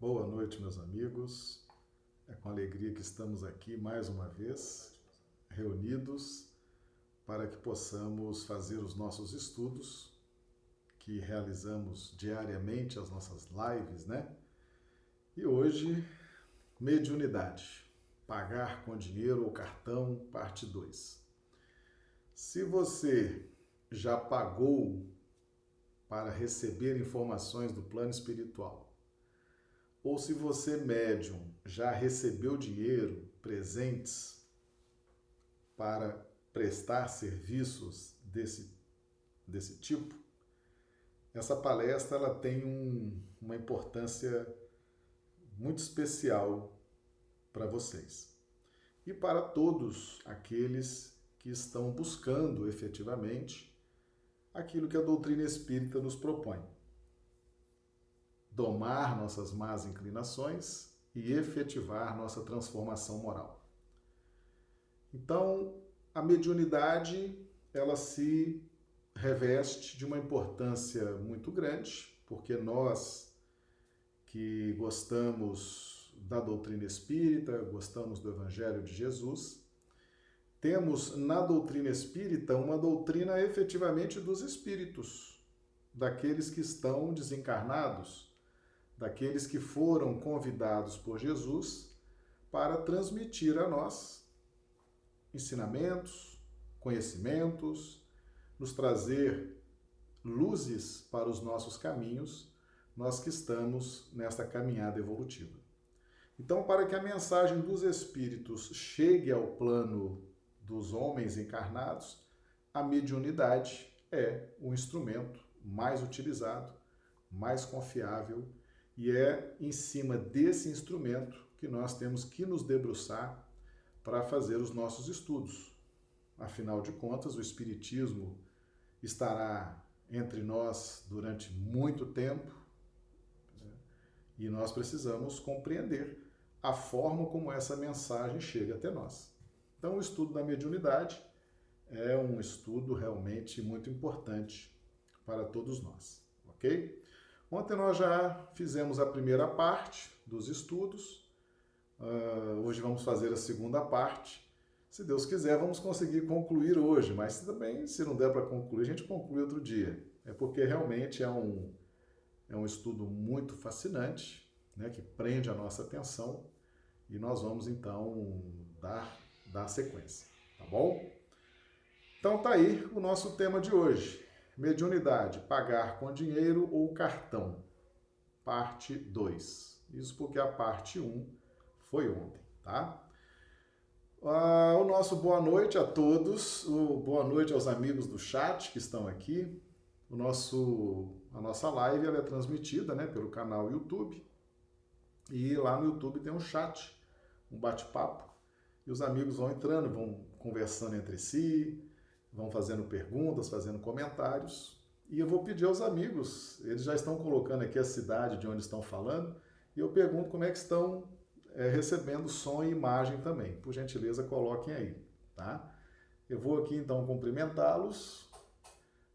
Boa noite, meus amigos. É com alegria que estamos aqui mais uma vez, reunidos para que possamos fazer os nossos estudos que realizamos diariamente as nossas lives, né? E hoje, mediunidade, pagar com dinheiro ou cartão, parte 2. Se você já pagou para receber informações do plano espiritual, ou se você, médium, já recebeu dinheiro, presentes para prestar serviços desse, desse tipo, essa palestra ela tem um, uma importância muito especial para vocês. E para todos aqueles que estão buscando efetivamente aquilo que a doutrina espírita nos propõe domar nossas más inclinações e efetivar nossa transformação moral. Então, a mediunidade, ela se reveste de uma importância muito grande, porque nós que gostamos da doutrina espírita, gostamos do evangelho de Jesus, temos na doutrina espírita uma doutrina efetivamente dos espíritos, daqueles que estão desencarnados daqueles que foram convidados por Jesus para transmitir a nós ensinamentos, conhecimentos, nos trazer luzes para os nossos caminhos, nós que estamos nesta caminhada evolutiva. Então, para que a mensagem dos Espíritos chegue ao plano dos homens encarnados, a mediunidade é o instrumento mais utilizado, mais confiável e é em cima desse instrumento que nós temos que nos debruçar para fazer os nossos estudos. Afinal de contas, o Espiritismo estará entre nós durante muito tempo né? e nós precisamos compreender a forma como essa mensagem chega até nós. Então, o estudo da mediunidade é um estudo realmente muito importante para todos nós, ok? Ontem nós já fizemos a primeira parte dos estudos, uh, hoje vamos fazer a segunda parte. Se Deus quiser, vamos conseguir concluir hoje, mas também, se não der para concluir, a gente conclui outro dia. É porque realmente é um, é um estudo muito fascinante, né, que prende a nossa atenção e nós vamos então dar, dar sequência, tá bom? Então tá aí o nosso tema de hoje. Mediunidade, pagar com dinheiro ou cartão. Parte 2. Isso porque a parte 1 um foi ontem, tá? Ah, o nosso boa noite a todos, o boa noite aos amigos do chat que estão aqui. O nosso, a nossa live ela é transmitida né, pelo canal YouTube. E lá no YouTube tem um chat, um bate-papo. E os amigos vão entrando, vão conversando entre si, vão fazendo perguntas, fazendo comentários. E eu vou pedir aos amigos, eles já estão colocando aqui a cidade de onde estão falando, e eu pergunto como é que estão é, recebendo som e imagem também. Por gentileza, coloquem aí, tá? Eu vou aqui então cumprimentá-los.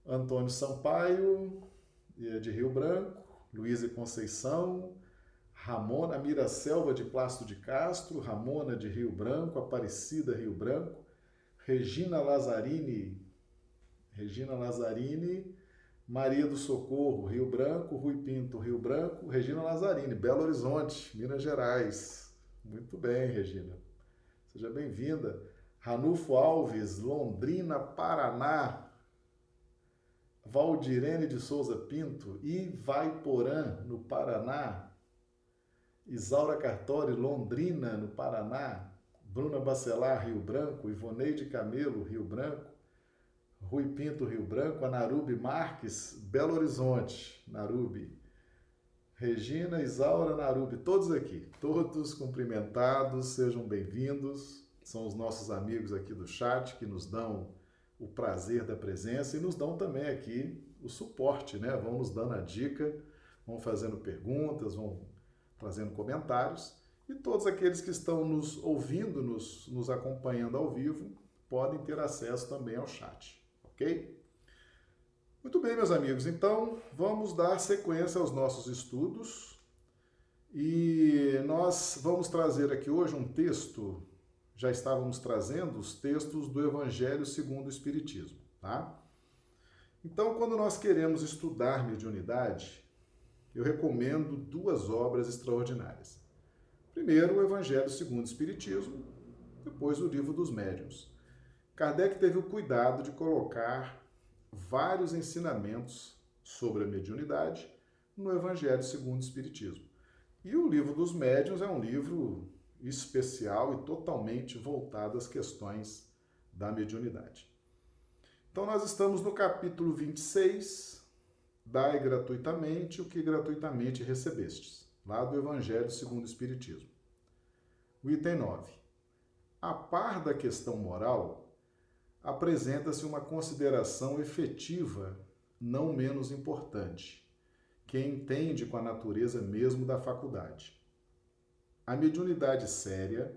Antônio Sampaio, de Rio Branco, Luísa Conceição, Ramona Miraselva de Plasto de Castro, Ramona de Rio Branco, Aparecida Rio Branco, Regina Lazzarini, Regina Lazzarini, Maria do Socorro, Rio Branco, Rui Pinto, Rio Branco, Regina Lazzarini, Belo Horizonte, Minas Gerais. Muito bem, Regina. Seja bem-vinda. Ranulfo Alves, Londrina, Paraná. Valdirene de Souza Pinto, Ivaiporã, no Paraná. Isaura Cartori, Londrina, no Paraná. Bruna Bacelar, Rio Branco, Ivoneide Camelo, Rio Branco, Rui Pinto, Rio Branco, a Marques, Belo Horizonte, Narubi, Regina, Isaura, Narubi, todos aqui, todos cumprimentados, sejam bem-vindos, são os nossos amigos aqui do chat que nos dão o prazer da presença e nos dão também aqui o suporte, né? Vão nos dando a dica, vão fazendo perguntas, vão trazendo comentários. E todos aqueles que estão nos ouvindo, nos, nos acompanhando ao vivo, podem ter acesso também ao chat, ok? Muito bem, meus amigos, então vamos dar sequência aos nossos estudos E nós vamos trazer aqui hoje um texto, já estávamos trazendo os textos do Evangelho segundo o Espiritismo, tá? Então, quando nós queremos estudar mediunidade, eu recomendo duas obras extraordinárias. Primeiro, o Evangelho segundo o Espiritismo, depois o Livro dos Médiuns. Kardec teve o cuidado de colocar vários ensinamentos sobre a mediunidade no Evangelho segundo o Espiritismo. E o Livro dos Médiuns é um livro especial e totalmente voltado às questões da mediunidade. Então, nós estamos no capítulo 26, Dai gratuitamente o que gratuitamente recebestes, lá do Evangelho segundo o Espiritismo. O item 9. A par da questão moral, apresenta-se uma consideração efetiva não menos importante, que entende com a natureza mesmo da faculdade. A mediunidade séria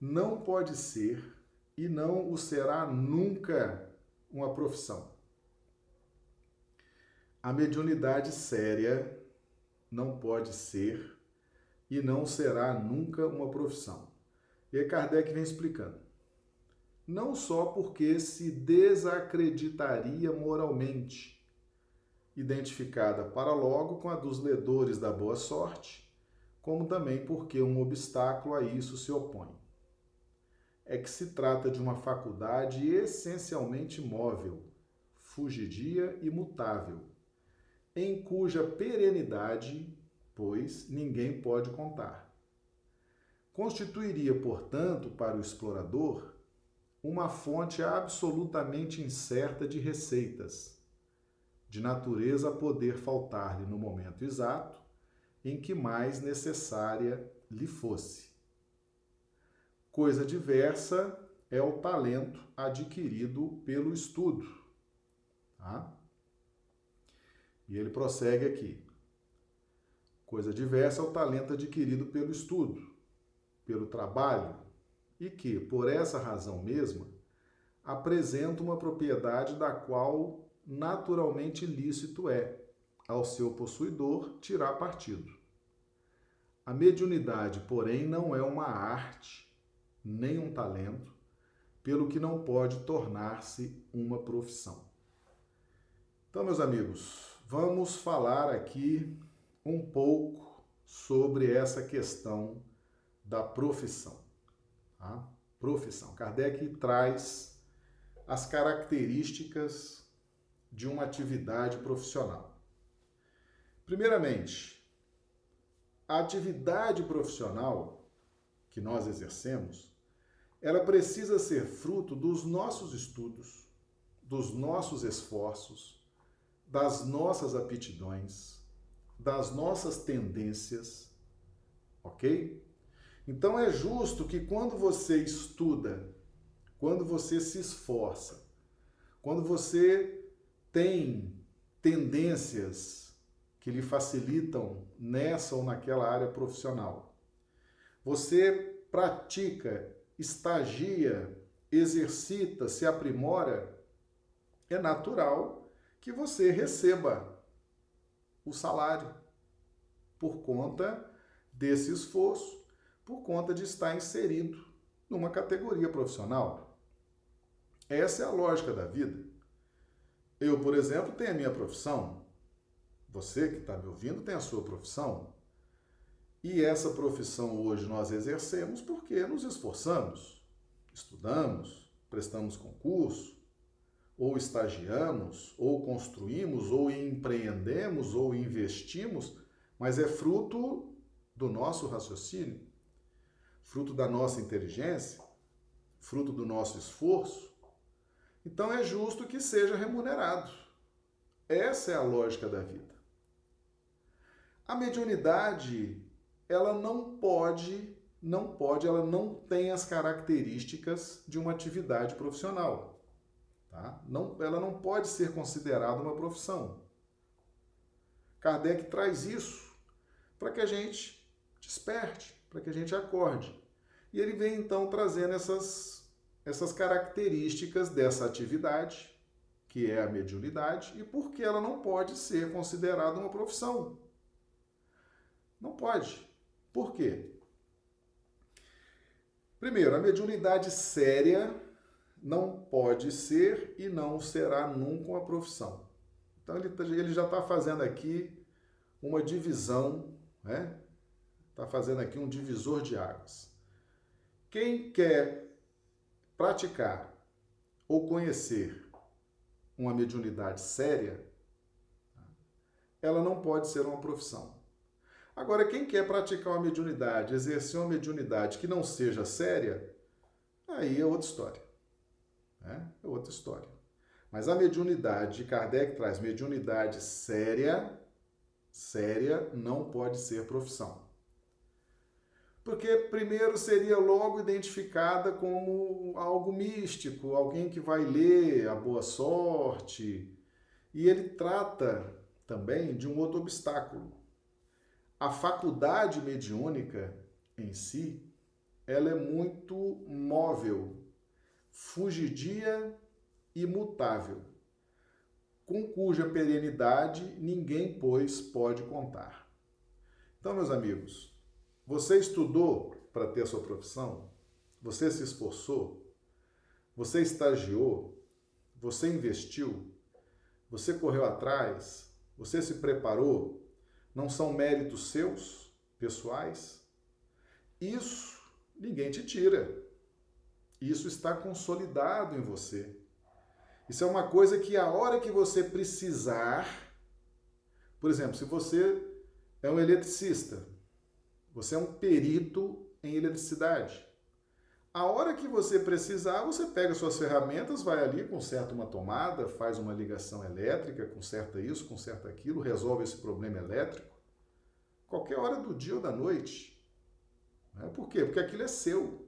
não pode ser e não o será nunca uma profissão. A mediunidade séria não pode ser e não será nunca uma profissão. E Kardec vem explicando. Não só porque se desacreditaria moralmente, identificada para logo com a dos ledores da boa sorte, como também porque um obstáculo a isso se opõe. É que se trata de uma faculdade essencialmente móvel, fugidia e mutável em cuja perenidade, pois, ninguém pode contar. Constituiria, portanto, para o explorador uma fonte absolutamente incerta de receitas, de natureza a poder faltar-lhe no momento exato em que mais necessária lhe fosse. Coisa diversa é o talento adquirido pelo estudo. Tá? E ele prossegue aqui. Coisa diversa é o talento adquirido pelo estudo, pelo trabalho, e que, por essa razão mesma, apresenta uma propriedade da qual naturalmente lícito é, ao seu possuidor, tirar partido. A mediunidade, porém, não é uma arte, nem um talento, pelo que não pode tornar-se uma profissão. Então, meus amigos, vamos falar aqui um pouco sobre essa questão da profissão. Tá? Profissão. Kardec traz as características de uma atividade profissional. Primeiramente, a atividade profissional que nós exercemos, ela precisa ser fruto dos nossos estudos, dos nossos esforços, das nossas aptidões, das nossas tendências, ok? Então é justo que quando você estuda, quando você se esforça, quando você tem tendências que lhe facilitam nessa ou naquela área profissional, você pratica, estagia, exercita, se aprimora, é natural que você receba o salário por conta desse esforço, por conta de estar inserido numa categoria profissional. Essa é a lógica da vida. Eu, por exemplo, tenho a minha profissão. Você que está me ouvindo tem a sua profissão. E essa profissão hoje nós exercemos porque nos esforçamos, estudamos, prestamos concurso, ou estagiamos, ou construímos, ou empreendemos, ou investimos, mas é fruto do nosso raciocínio, fruto da nossa inteligência, fruto do nosso esforço. Então é justo que seja remunerado. Essa é a lógica da vida. A mediunidade, ela não pode, não pode, ela não tem as características de uma atividade profissional. Tá? Não, ela não pode ser considerada uma profissão. Kardec traz isso para que a gente desperte, para que a gente acorde. E ele vem então trazendo essas, essas características dessa atividade, que é a mediunidade, e por que ela não pode ser considerada uma profissão. Não pode. Por quê? Primeiro, a mediunidade séria não pode ser e não será nunca uma profissão. Então ele, tá, ele já está fazendo aqui uma divisão, né? Está fazendo aqui um divisor de águas. Quem quer praticar ou conhecer uma mediunidade séria, ela não pode ser uma profissão. Agora, quem quer praticar uma mediunidade, exercer uma mediunidade que não seja séria, aí é outra história. Né? É outra história. Mas a mediunidade, Kardec traz mediunidade séria, séria não pode ser profissão. Porque primeiro seria logo identificada como algo místico, alguém que vai ler a boa sorte. E ele trata também de um outro obstáculo, a faculdade mediúnica em si, ela é muito móvel, fugidia e mutável, com cuja perenidade ninguém, pois, pode contar. Então, meus amigos, você estudou para ter a sua profissão? Você se esforçou? Você estagiou? Você investiu? Você correu atrás? Você se preparou? não são méritos seus, pessoais. Isso ninguém te tira. Isso está consolidado em você. Isso é uma coisa que a hora que você precisar, por exemplo, se você é um eletricista, você é um perito em eletricidade. A hora que você precisar, você pega suas ferramentas, vai ali, conserta uma tomada, faz uma ligação elétrica, conserta isso, conserta aquilo, resolve esse problema elétrico. Qualquer hora do dia ou da noite. Né? Por quê? Porque aquilo é seu.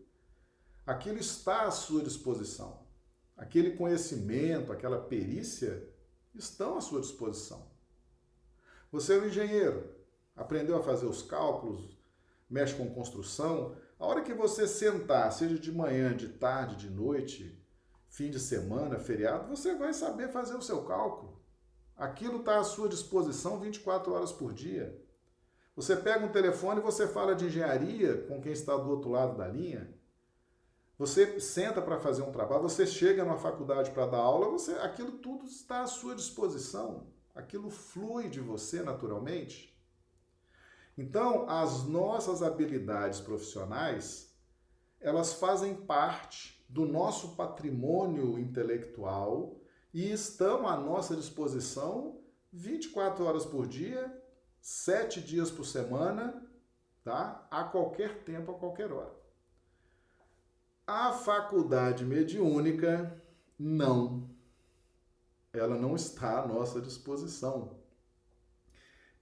Aquilo está à sua disposição. Aquele conhecimento, aquela perícia estão à sua disposição. Você é um engenheiro, aprendeu a fazer os cálculos, mexe com construção, a hora que você sentar, seja de manhã, de tarde, de noite, fim de semana, feriado, você vai saber fazer o seu cálculo. Aquilo está à sua disposição 24 horas por dia. Você pega um telefone e você fala de engenharia com quem está do outro lado da linha. Você senta para fazer um trabalho, você chega numa faculdade para dar aula, você, aquilo tudo está à sua disposição. Aquilo flui de você naturalmente. Então, as nossas habilidades profissionais, elas fazem parte do nosso patrimônio intelectual e estão à nossa disposição 24 horas por dia, 7 dias por semana, tá? A qualquer tempo, a qualquer hora. A faculdade mediúnica, não. Ela não está à nossa disposição.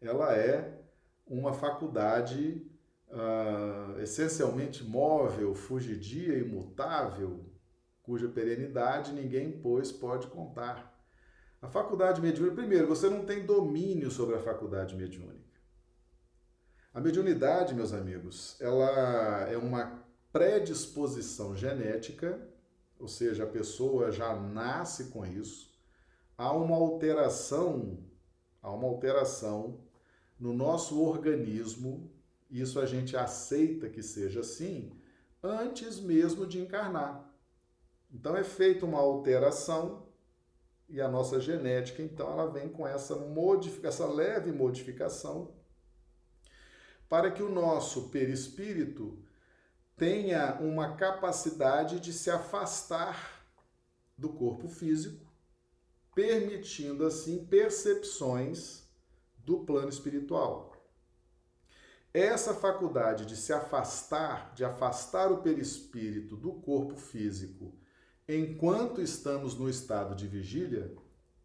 Ela é uma faculdade uh, essencialmente móvel, fugidia, imutável, cuja perenidade ninguém, pois, pode contar. A faculdade mediúnica, primeiro, você não tem domínio sobre a faculdade mediúnica. A mediunidade, meus amigos, ela é uma predisposição genética, ou seja, a pessoa já nasce com isso. Há uma alteração, há uma alteração no nosso organismo, isso a gente aceita que seja assim, antes mesmo de encarnar. Então é feita uma alteração e a nossa genética, então, ela vem com essa modificação, essa leve modificação, para que o nosso perispírito tenha uma capacidade de se afastar do corpo físico, permitindo assim percepções do plano espiritual. Essa faculdade de se afastar, de afastar o perispírito do corpo físico, enquanto estamos no estado de vigília,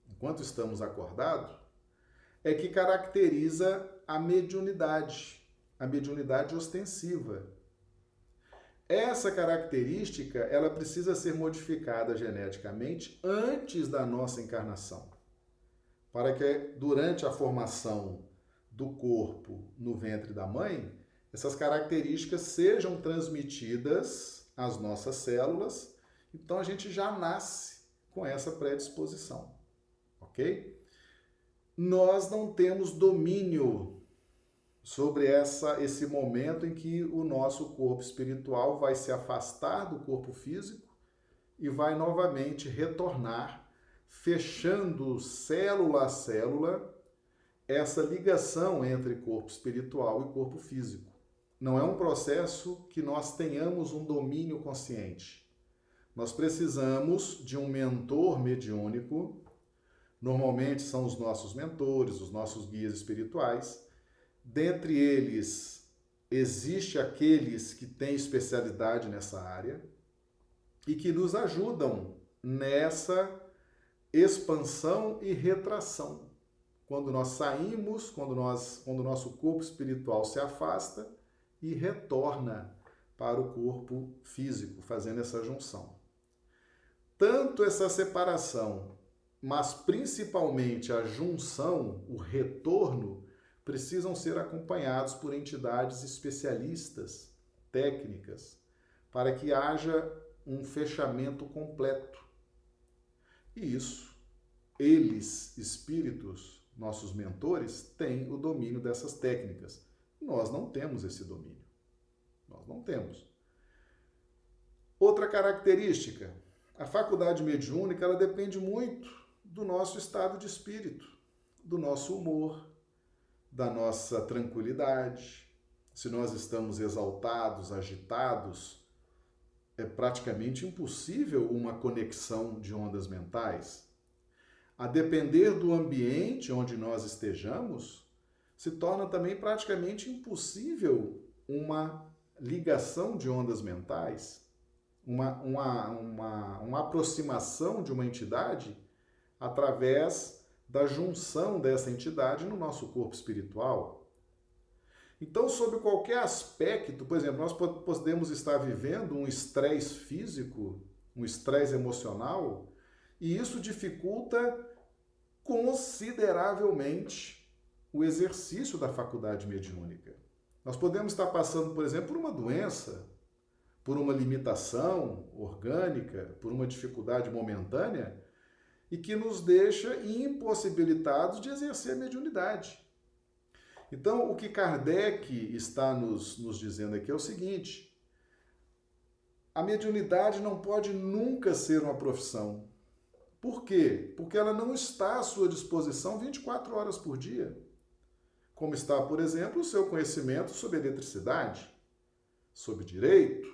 enquanto estamos acordados, é que caracteriza a mediunidade, a mediunidade ostensiva. Essa característica, ela precisa ser modificada geneticamente antes da nossa encarnação para que durante a formação do corpo no ventre da mãe, essas características sejam transmitidas às nossas células, então a gente já nasce com essa predisposição, ok? Nós não temos domínio sobre essa esse momento em que o nosso corpo espiritual vai se afastar do corpo físico e vai novamente retornar, fechando célula a célula essa ligação entre corpo espiritual e corpo físico. Não é um processo que nós tenhamos um domínio consciente. Nós precisamos de um mentor mediúnico, normalmente são os nossos mentores, os nossos guias espirituais. Dentre eles, existe aqueles que têm especialidade nessa área e que nos ajudam nessa expansão e retração. Quando nós saímos, quando, nós, quando o nosso corpo espiritual se afasta e retorna para o corpo físico, fazendo essa junção. Tanto essa separação, mas principalmente a junção, o retorno, precisam ser acompanhados por entidades especialistas, técnicas, para que haja um fechamento completo. E isso, eles, espíritos, nossos mentores, têm o domínio dessas técnicas. Nós não temos esse domínio. Nós não temos. Outra característica, a faculdade mediúnica, ela depende muito do nosso estado de espírito, do nosso humor, da nossa tranquilidade. Se nós estamos exaltados, agitados, é praticamente impossível uma conexão de ondas mentais. A depender do ambiente onde nós estejamos, se torna também praticamente impossível uma ligação de ondas mentais, uma, uma, uma, uma aproximação de uma entidade através da junção dessa entidade no nosso corpo espiritual. Então, sobre qualquer aspecto, por exemplo, nós podemos estar vivendo um estresse físico, um estresse emocional, e isso dificulta consideravelmente o exercício da faculdade mediúnica. Nós podemos estar passando, por exemplo, por uma doença, por uma limitação orgânica, por uma dificuldade momentânea, e que nos deixa impossibilitados de exercer a mediunidade. Então, o que Kardec está nos, nos dizendo aqui é o seguinte: a mediunidade não pode nunca ser uma profissão. Por quê? Porque ela não está à sua disposição 24 horas por dia. Como está, por exemplo, o seu conhecimento sobre eletricidade, sobre direito,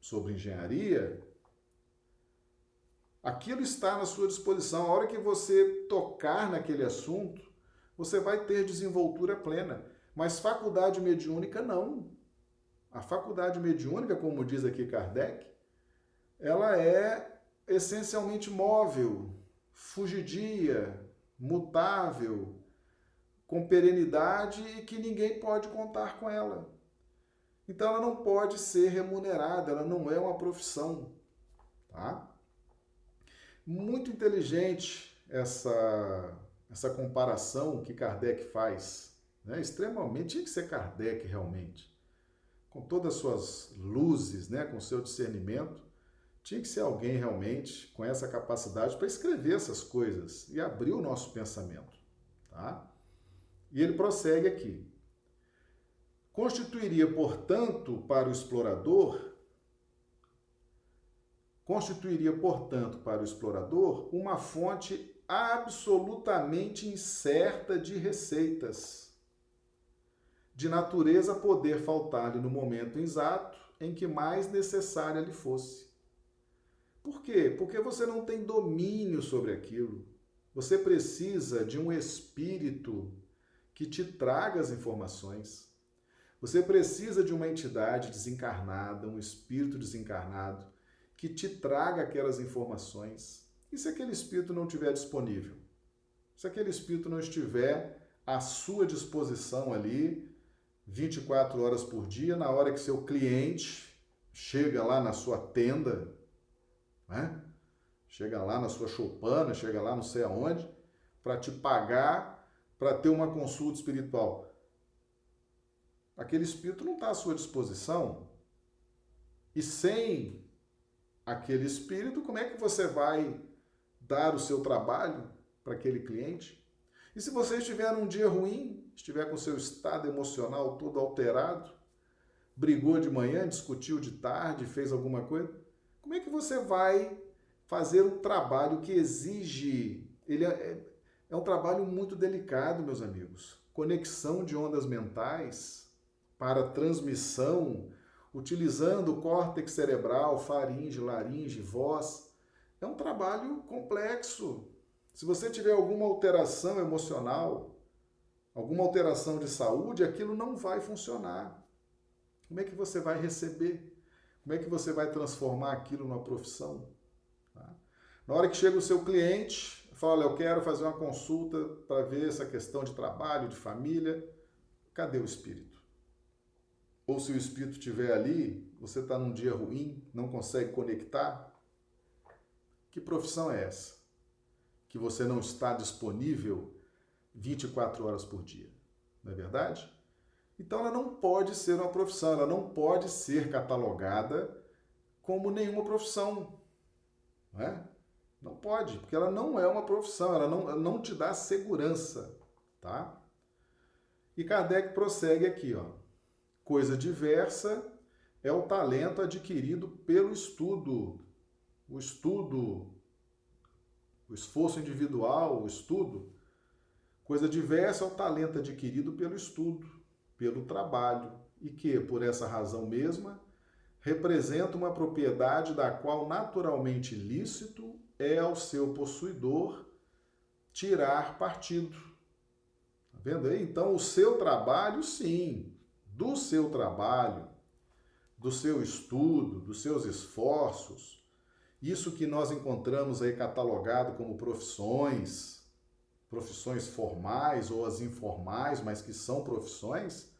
sobre engenharia. Aquilo está na sua disposição. A hora que você tocar naquele assunto, você vai ter desenvoltura plena. Mas faculdade mediúnica não. A faculdade mediúnica, como diz aqui Kardec, ela é essencialmente móvel, fugidia, mutável, com perenidade e que ninguém pode contar com ela. Então ela não pode ser remunerada, ela não é uma profissão, tá? Muito inteligente essa essa comparação que Kardec faz, né? extremamente, tinha que ser Kardec realmente, com todas as suas luzes, né? com seu discernimento, tinha que ser alguém realmente com essa capacidade para escrever essas coisas e abrir o nosso pensamento. Tá? E ele prossegue aqui. Constituiria, portanto, para o explorador constituiria, portanto, para o explorador uma fonte absolutamente incerta de receitas, de natureza poder faltar-lhe no momento exato em que mais necessária lhe fosse. Por quê? Porque você não tem domínio sobre aquilo. Você precisa de um espírito que te traga as informações. Você precisa de uma entidade desencarnada, um espírito desencarnado, que te traga aquelas informações e se aquele espírito não estiver disponível? Se aquele espírito não estiver à sua disposição ali, 24 horas por dia, na hora que seu cliente chega lá na sua tenda, né? chega lá na sua choupana, chega lá não sei aonde, para te pagar, para ter uma consulta espiritual. Aquele espírito não está à sua disposição. E sem aquele espírito, como é que você vai dar o seu trabalho para aquele cliente. E se você estiver num dia ruim, estiver com seu estado emocional todo alterado, brigou de manhã, discutiu de tarde, fez alguma coisa, como é que você vai fazer um trabalho que exige. Ele é, é, é um trabalho muito delicado, meus amigos. Conexão de ondas mentais para transmissão, utilizando o córtex cerebral, faringe, laringe, voz. É um trabalho complexo. Se você tiver alguma alteração emocional, alguma alteração de saúde, aquilo não vai funcionar. Como é que você vai receber? Como é que você vai transformar aquilo numa profissão? Tá? Na hora que chega o seu cliente, fala, eu quero fazer uma consulta para ver essa questão de trabalho, de família, cadê o espírito? Ou se o espírito estiver ali, você está num dia ruim, não consegue conectar, que profissão é essa? Que você não está disponível 24 horas por dia, não é verdade? Então ela não pode ser uma profissão, ela não pode ser catalogada como nenhuma profissão. Não, é? não pode, porque ela não é uma profissão, ela não, ela não te dá segurança. Tá? E Kardec prossegue aqui, ó. Coisa diversa é o talento adquirido pelo estudo. O estudo, o esforço individual, o estudo. Coisa diversa é o talento adquirido pelo estudo pelo trabalho e que, por essa razão mesma, representa uma propriedade da qual naturalmente lícito é ao seu possuidor tirar partido. Tá vendo aí? Então, o seu trabalho, sim, do seu trabalho, do seu estudo, dos seus esforços, isso que nós encontramos aí catalogado como profissões, profissões formais ou as informais, mas que são profissões,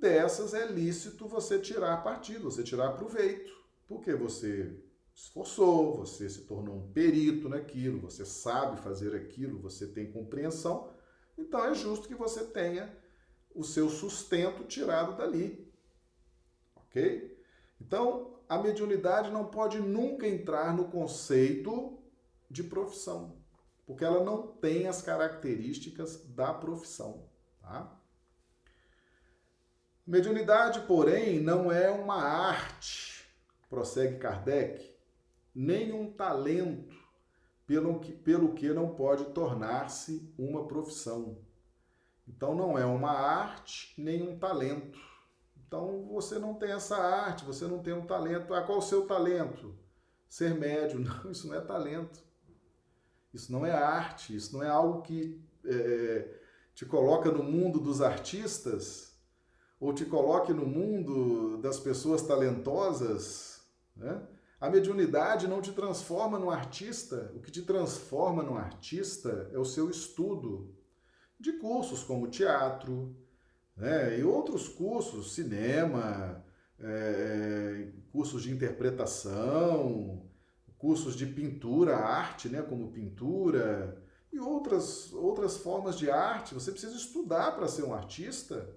dessas é lícito você tirar partido, você tirar proveito, porque você esforçou, você se tornou um perito naquilo, você sabe fazer aquilo, você tem compreensão, então é justo que você tenha o seu sustento tirado dali. Ok? Então, a mediunidade não pode nunca entrar no conceito de profissão porque ela não tem as características da profissão. Tá? Mediunidade, porém, não é uma arte, prossegue Kardec, nem um talento, pelo que, pelo que não pode tornar-se uma profissão. Então, não é uma arte nem um talento. Então, você não tem essa arte, você não tem um talento. Ah, qual o seu talento? Ser médio. Não, isso não é talento. Isso não é arte, isso não é algo que é, te coloca no mundo dos artistas ou te coloque no mundo das pessoas talentosas. Né? A mediunidade não te transforma num artista, o que te transforma num artista é o seu estudo de cursos como teatro né? e outros cursos, cinema, é, cursos de interpretação, cursos de pintura, arte, né, como pintura e outras, outras formas de arte. Você precisa estudar para ser um artista.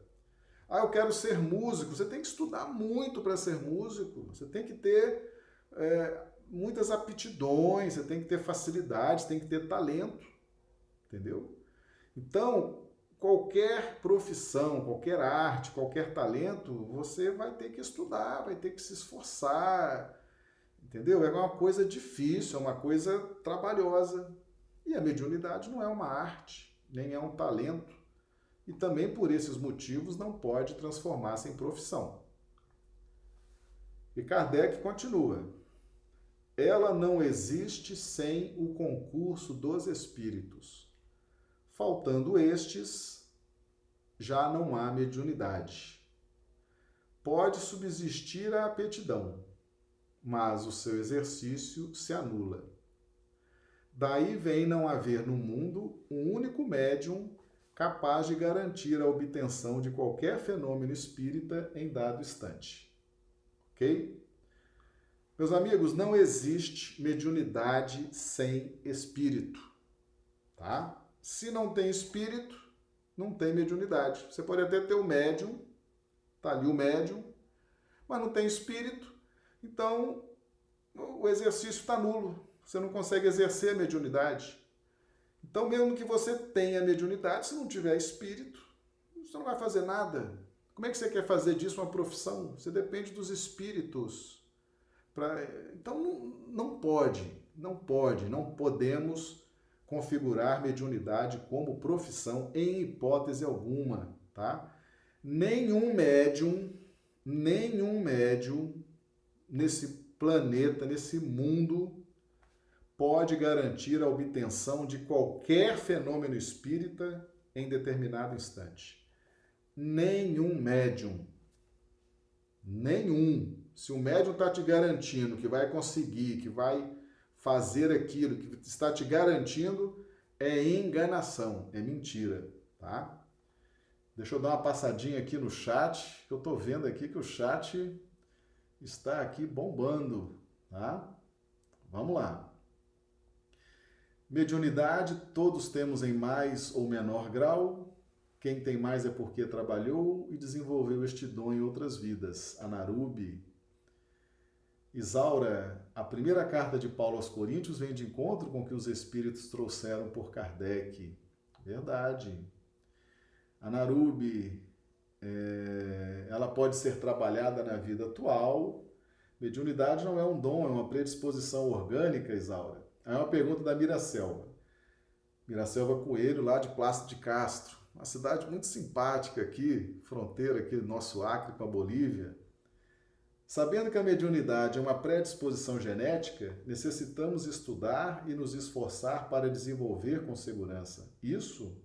Ah, eu quero ser músico. Você tem que estudar muito para ser músico. Você tem que ter é, muitas aptidões, você tem que ter facilidades, tem que ter talento. Entendeu? Então, qualquer profissão, qualquer arte, qualquer talento, você vai ter que estudar, vai ter que se esforçar Entendeu? É uma coisa difícil, é uma coisa trabalhosa. E a mediunidade não é uma arte, nem é um talento. E também por esses motivos não pode transformar-se em profissão. E Kardec continua: ela não existe sem o concurso dos espíritos. Faltando estes, já não há mediunidade. Pode subsistir a aptidão, mas o seu exercício se anula. Daí vem não haver no mundo um único médium capaz de garantir a obtenção de qualquer fenômeno espírita em dado instante. Ok? Meus amigos, não existe mediunidade sem espírito, tá? Se não tem espírito, não tem mediunidade. Você pode até ter o médium, tá ali o médium, mas não tem espírito, então, o exercício está nulo. Você não consegue exercer a mediunidade. Então, mesmo que você tenha mediunidade, se não tiver espírito, você não vai fazer nada. Como é que você quer fazer disso uma profissão? Você depende dos espíritos. Pra... Então não, não pode, não pode, não podemos configurar mediunidade como profissão em hipótese alguma, tá? Nenhum médium, nenhum médium nesse planeta, nesse mundo, pode garantir a obtenção de qualquer fenômeno espírita em determinado instante. Nenhum médium, nenhum. Se o médium está te garantindo que vai conseguir, que vai fazer aquilo, que está te garantindo, é enganação, é mentira, tá? Deixa eu dar uma passadinha aqui no chat, que eu estou vendo aqui que o chat está aqui bombando, tá? Vamos lá. Mediunidade, todos temos em mais ou menor grau. Quem tem mais é porque trabalhou e desenvolveu este dom em outras vidas. Anarubi. Isaura, a primeira carta de Paulo aos Coríntios vem de encontro com o que os espíritos trouxeram por Kardec. Verdade. Anarubi, é, ela pode ser trabalhada na vida atual. Mediunidade não é um dom, é uma predisposição orgânica, Isaura. Aí é uma pergunta da Miracelva. Miracelva Coelho, lá de Plácido de Castro. Uma cidade muito simpática aqui, fronteira aqui do nosso Acre com a Bolívia. Sabendo que a mediunidade é uma predisposição genética, necessitamos estudar e nos esforçar para desenvolver com segurança. Isso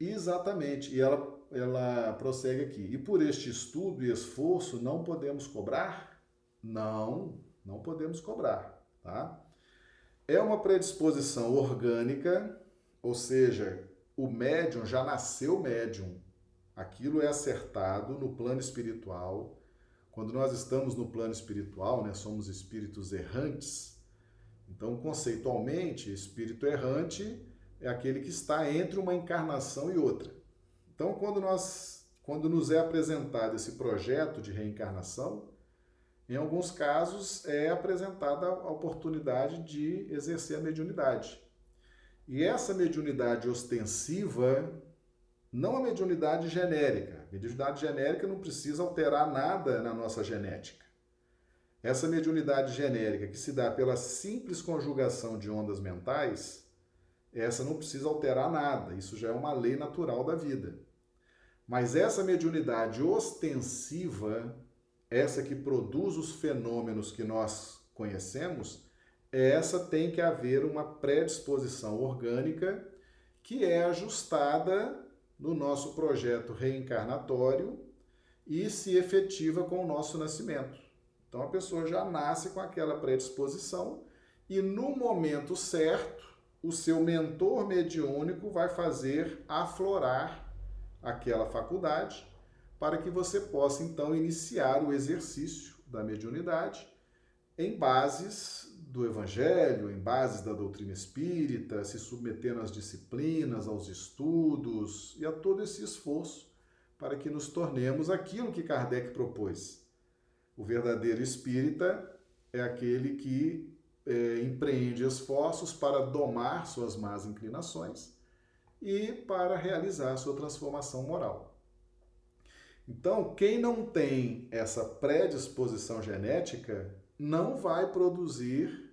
Exatamente. E ela, ela prossegue aqui. E por este estudo e esforço não podemos cobrar? Não, não podemos cobrar, tá? É uma predisposição orgânica, ou seja, o médium já nasceu médium. Aquilo é acertado no plano espiritual. Quando nós estamos no plano espiritual, né, somos espíritos errantes. Então, conceitualmente, espírito errante é aquele que está entre uma encarnação e outra. Então, quando nós quando nos é apresentado esse projeto de reencarnação, em alguns casos é apresentada a oportunidade de exercer a mediunidade. E essa mediunidade ostensiva, não a mediunidade genérica. A mediunidade genérica não precisa alterar nada na nossa genética. Essa mediunidade genérica que se dá pela simples conjugação de ondas mentais, essa não precisa alterar nada, isso já é uma lei natural da vida. Mas essa mediunidade ostensiva, essa que produz os fenômenos que nós conhecemos, essa tem que haver uma predisposição orgânica que é ajustada no nosso projeto reencarnatório e se efetiva com o nosso nascimento. Então a pessoa já nasce com aquela predisposição e no momento certo o seu mentor mediúnico vai fazer aflorar aquela faculdade para que você possa então iniciar o exercício da mediunidade em bases do evangelho, em bases da doutrina espírita, se submetendo às disciplinas, aos estudos e a todo esse esforço para que nos tornemos aquilo que Kardec propôs. O verdadeiro espírita é aquele que é, empreende esforços para domar suas más inclinações e para realizar sua transformação moral. Então, quem não tem essa predisposição genética não vai produzir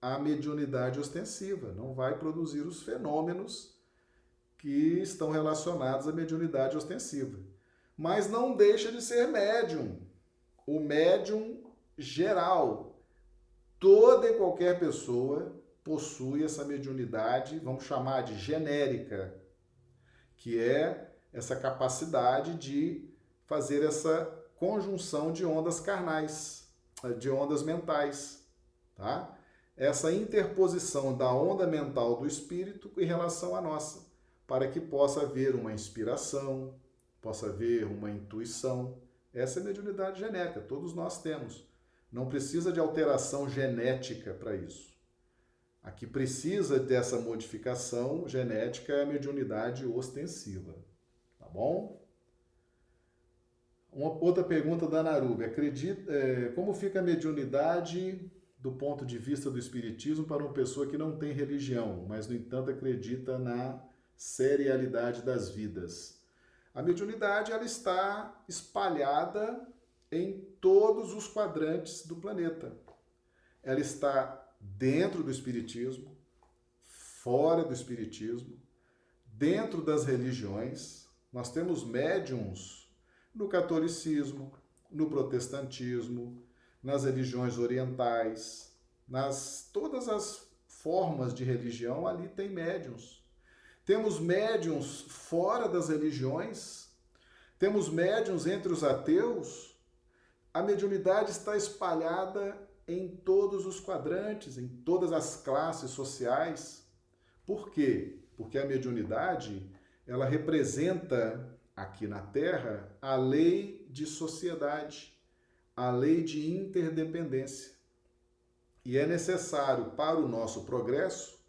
a mediunidade ostensiva, não vai produzir os fenômenos que estão relacionados à mediunidade ostensiva. Mas não deixa de ser médium. O médium geral, Toda e qualquer pessoa possui essa mediunidade, vamos chamar de genérica, que é essa capacidade de fazer essa conjunção de ondas carnais, de ondas mentais, tá? Essa interposição da onda mental do espírito em relação à nossa, para que possa haver uma inspiração, possa haver uma intuição. Essa é mediunidade genérica, todos nós temos. Não precisa de alteração genética para isso. A que precisa dessa modificação genética é a mediunidade ostensiva. Tá bom? Uma outra pergunta da Narubi. Acredita, é, como fica a mediunidade do ponto de vista do espiritismo para uma pessoa que não tem religião, mas no entanto acredita na serialidade das vidas? A mediunidade ela está espalhada em todos os quadrantes do planeta. Ela está dentro do espiritismo, fora do espiritismo, dentro das religiões. Nós temos médiums no catolicismo, no protestantismo, nas religiões orientais, nas todas as formas de religião ali tem médiums. Temos médiums fora das religiões, temos médiums entre os ateus. A mediunidade está espalhada em todos os quadrantes, em todas as classes sociais. Por quê? Porque a mediunidade, ela representa aqui na Terra a lei de sociedade, a lei de interdependência. E é necessário para o nosso progresso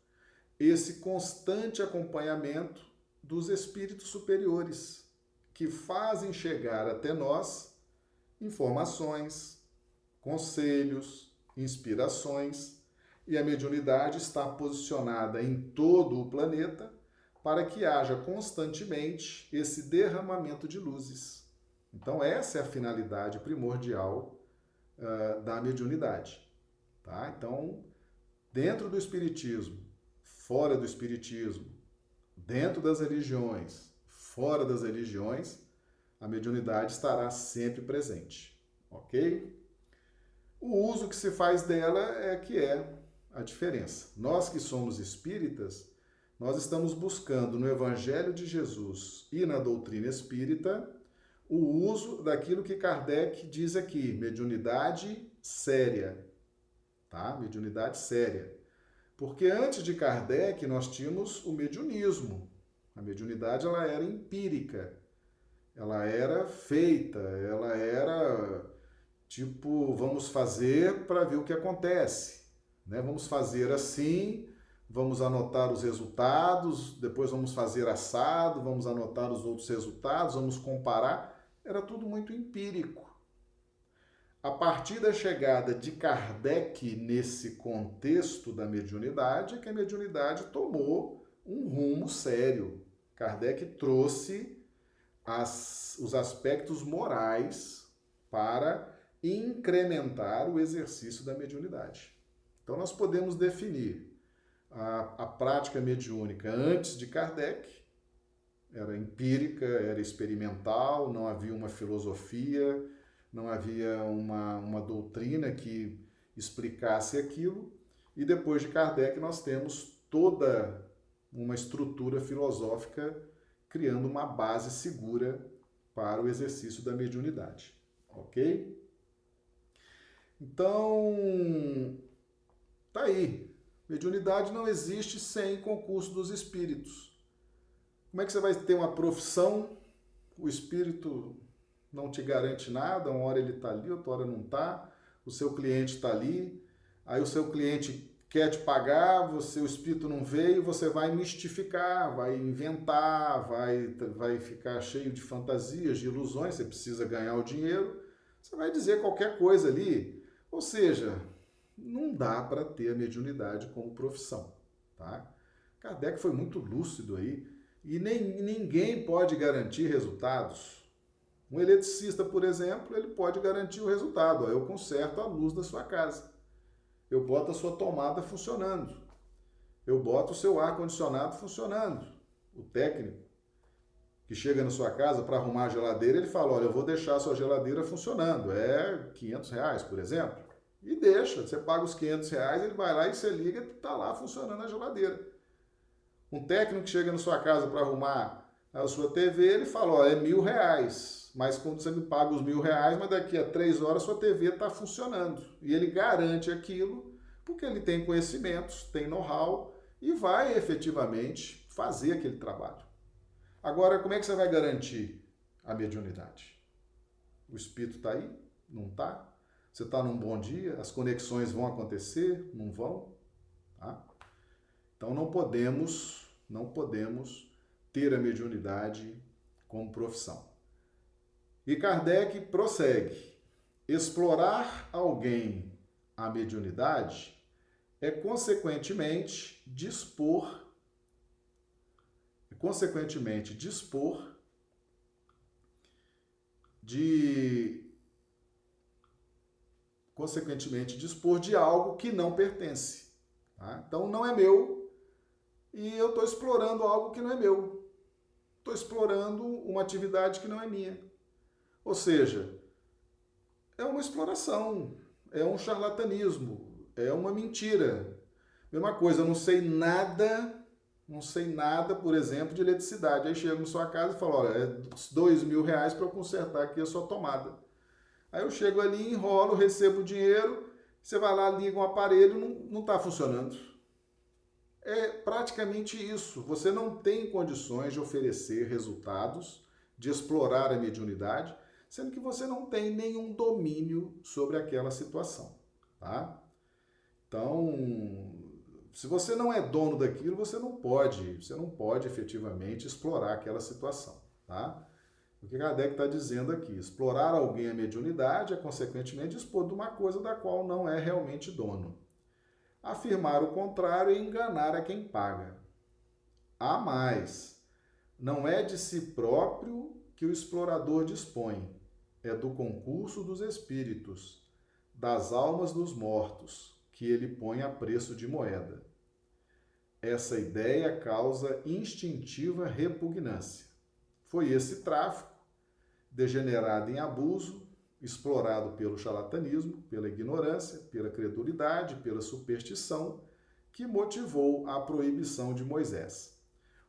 esse constante acompanhamento dos espíritos superiores, que fazem chegar até nós informações, conselhos, inspirações, e a mediunidade está posicionada em todo o planeta para que haja constantemente esse derramamento de luzes. Então, essa é a finalidade primordial uh, da mediunidade. Tá? Então, dentro do Espiritismo, fora do Espiritismo, dentro das religiões, fora das religiões, a mediunidade estará sempre presente. Ok? O uso que se faz dela é que é a diferença. Nós que somos espíritas, nós estamos buscando no Evangelho de Jesus e na doutrina espírita o uso daquilo que Kardec diz aqui, mediunidade séria, tá? Mediunidade séria. Porque antes de Kardec nós tínhamos o mediunismo. A mediunidade ela era empírica. Ela era feita, ela era tipo, vamos fazer para ver o que acontece, né? Vamos fazer assim, vamos anotar os resultados, depois vamos fazer assado, vamos anotar os outros resultados, vamos comparar. Era tudo muito empírico. A partir da chegada de Kardec nesse contexto da mediunidade, é que a mediunidade tomou um rumo sério. Kardec trouxe as, os aspectos morais para incrementar o exercício da mediunidade. Então, nós podemos definir a, a prática mediúnica antes de Kardec, era empírica, era experimental, não havia uma filosofia, não havia uma, uma doutrina que explicasse aquilo. E depois de Kardec, nós temos toda uma estrutura filosófica criando uma base segura para o exercício da mediunidade. Ok? Então, tá aí. Mediunidade não existe sem concurso dos espíritos. Como é que você vai ter uma profissão? O espírito não te garante nada, uma hora ele está ali, outra hora não está, o seu cliente está ali, aí o seu cliente quer te pagar, você o espírito não veio, você vai mistificar, vai inventar, vai, vai ficar cheio de fantasias, de ilusões, você precisa ganhar o dinheiro, você vai dizer qualquer coisa ali. Ou seja, não dá para ter a mediunidade como profissão, tá? Kardec foi muito lúcido aí e nem, ninguém pode garantir resultados um eletricista, por exemplo, ele pode garantir o resultado. Ó, eu conserto a luz da sua casa. Eu boto a sua tomada funcionando. Eu boto o seu ar-condicionado funcionando. O técnico que chega na sua casa para arrumar a geladeira, ele fala, olha, eu vou deixar a sua geladeira funcionando. É 500 reais, por exemplo. E deixa, você paga os 500 reais, ele vai lá e você liga e está lá funcionando a geladeira. Um técnico que chega na sua casa para arrumar a sua TV, ele fala, ó, é mil reais mas quando você me paga os mil reais, mas daqui a três horas sua TV está funcionando. E ele garante aquilo porque ele tem conhecimentos, tem know-how e vai efetivamente fazer aquele trabalho. Agora, como é que você vai garantir a mediunidade? O espírito está aí? Não está? Você está num bom dia? As conexões vão acontecer? Não vão? Tá? Então não podemos, não podemos ter a mediunidade como profissão. E Kardec prossegue: explorar alguém a mediunidade é consequentemente dispor é consequentemente dispor de, consequentemente, dispor de algo que não pertence. Tá? Então, não é meu e eu estou explorando algo que não é meu. Estou explorando uma atividade que não é minha. Ou seja, é uma exploração, é um charlatanismo, é uma mentira. Mesma coisa, eu não sei nada não sei nada, por exemplo, de eletricidade. Aí chego na sua casa e falo, olha, é dois mil reais para eu consertar aqui a sua tomada. Aí eu chego ali, enrolo, recebo o dinheiro, você vai lá, liga um aparelho, não está funcionando. É praticamente isso. Você não tem condições de oferecer resultados, de explorar a mediunidade, sendo que você não tem nenhum domínio sobre aquela situação, tá? Então, se você não é dono daquilo, você não pode, você não pode efetivamente explorar aquela situação, tá? O que Kardec está dizendo aqui, explorar alguém a mediunidade é, consequentemente, expor de uma coisa da qual não é realmente dono. Afirmar o contrário é enganar a quem paga. Há mais, não é de si próprio que o explorador dispõe, é do concurso dos espíritos, das almas dos mortos, que ele põe a preço de moeda. Essa ideia causa instintiva repugnância. Foi esse tráfico, degenerado em abuso, explorado pelo charlatanismo, pela ignorância, pela credulidade, pela superstição, que motivou a proibição de Moisés.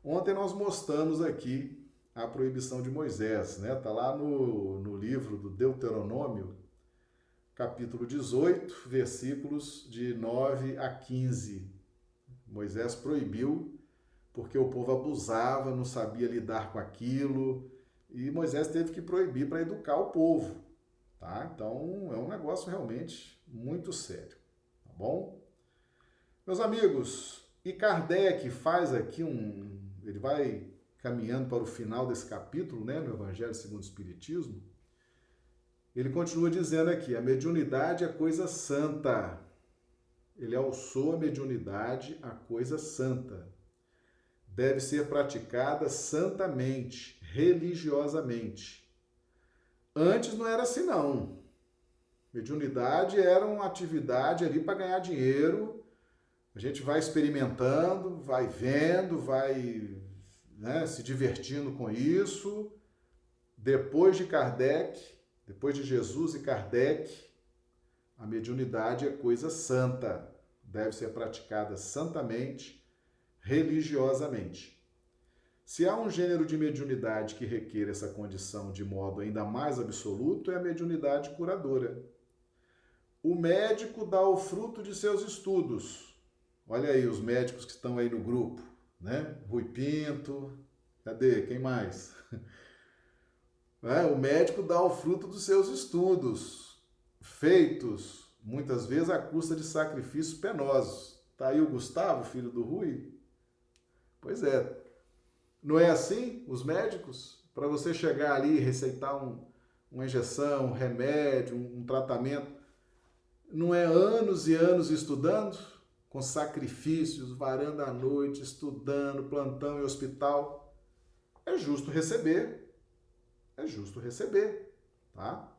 Ontem nós mostramos aqui a proibição de Moisés, né? Tá lá no, no livro do Deuteronômio, capítulo 18, versículos de 9 a 15. Moisés proibiu porque o povo abusava, não sabia lidar com aquilo, e Moisés teve que proibir para educar o povo, tá? Então é um negócio realmente muito sério, tá bom? Meus amigos, e Kardec faz aqui um, ele vai caminhando para o final desse capítulo, né, no Evangelho segundo o Espiritismo, ele continua dizendo aqui: a mediunidade é coisa santa. Ele alçou a mediunidade a coisa santa. Deve ser praticada santamente, religiosamente. Antes não era assim, não. Mediunidade era uma atividade ali para ganhar dinheiro. A gente vai experimentando, vai vendo, vai né, se divertindo com isso. Depois de Kardec, depois de Jesus e Kardec, a mediunidade é coisa santa, deve ser praticada santamente, religiosamente. Se há um gênero de mediunidade que requer essa condição de modo ainda mais absoluto, é a mediunidade curadora. O médico dá o fruto de seus estudos. Olha aí os médicos que estão aí no grupo, né? Rui Pinto, cadê? Quem mais? Né? O médico dá o fruto dos seus estudos, feitos muitas vezes à custa de sacrifícios penosos. Tá aí o Gustavo, filho do Rui? Pois é. Não é assim os médicos? Para você chegar ali e receitar um, uma injeção, um remédio, um, um tratamento, não é anos e anos estudando, com sacrifícios, varando à noite, estudando, plantão em hospital. É justo receber é justo receber, tá?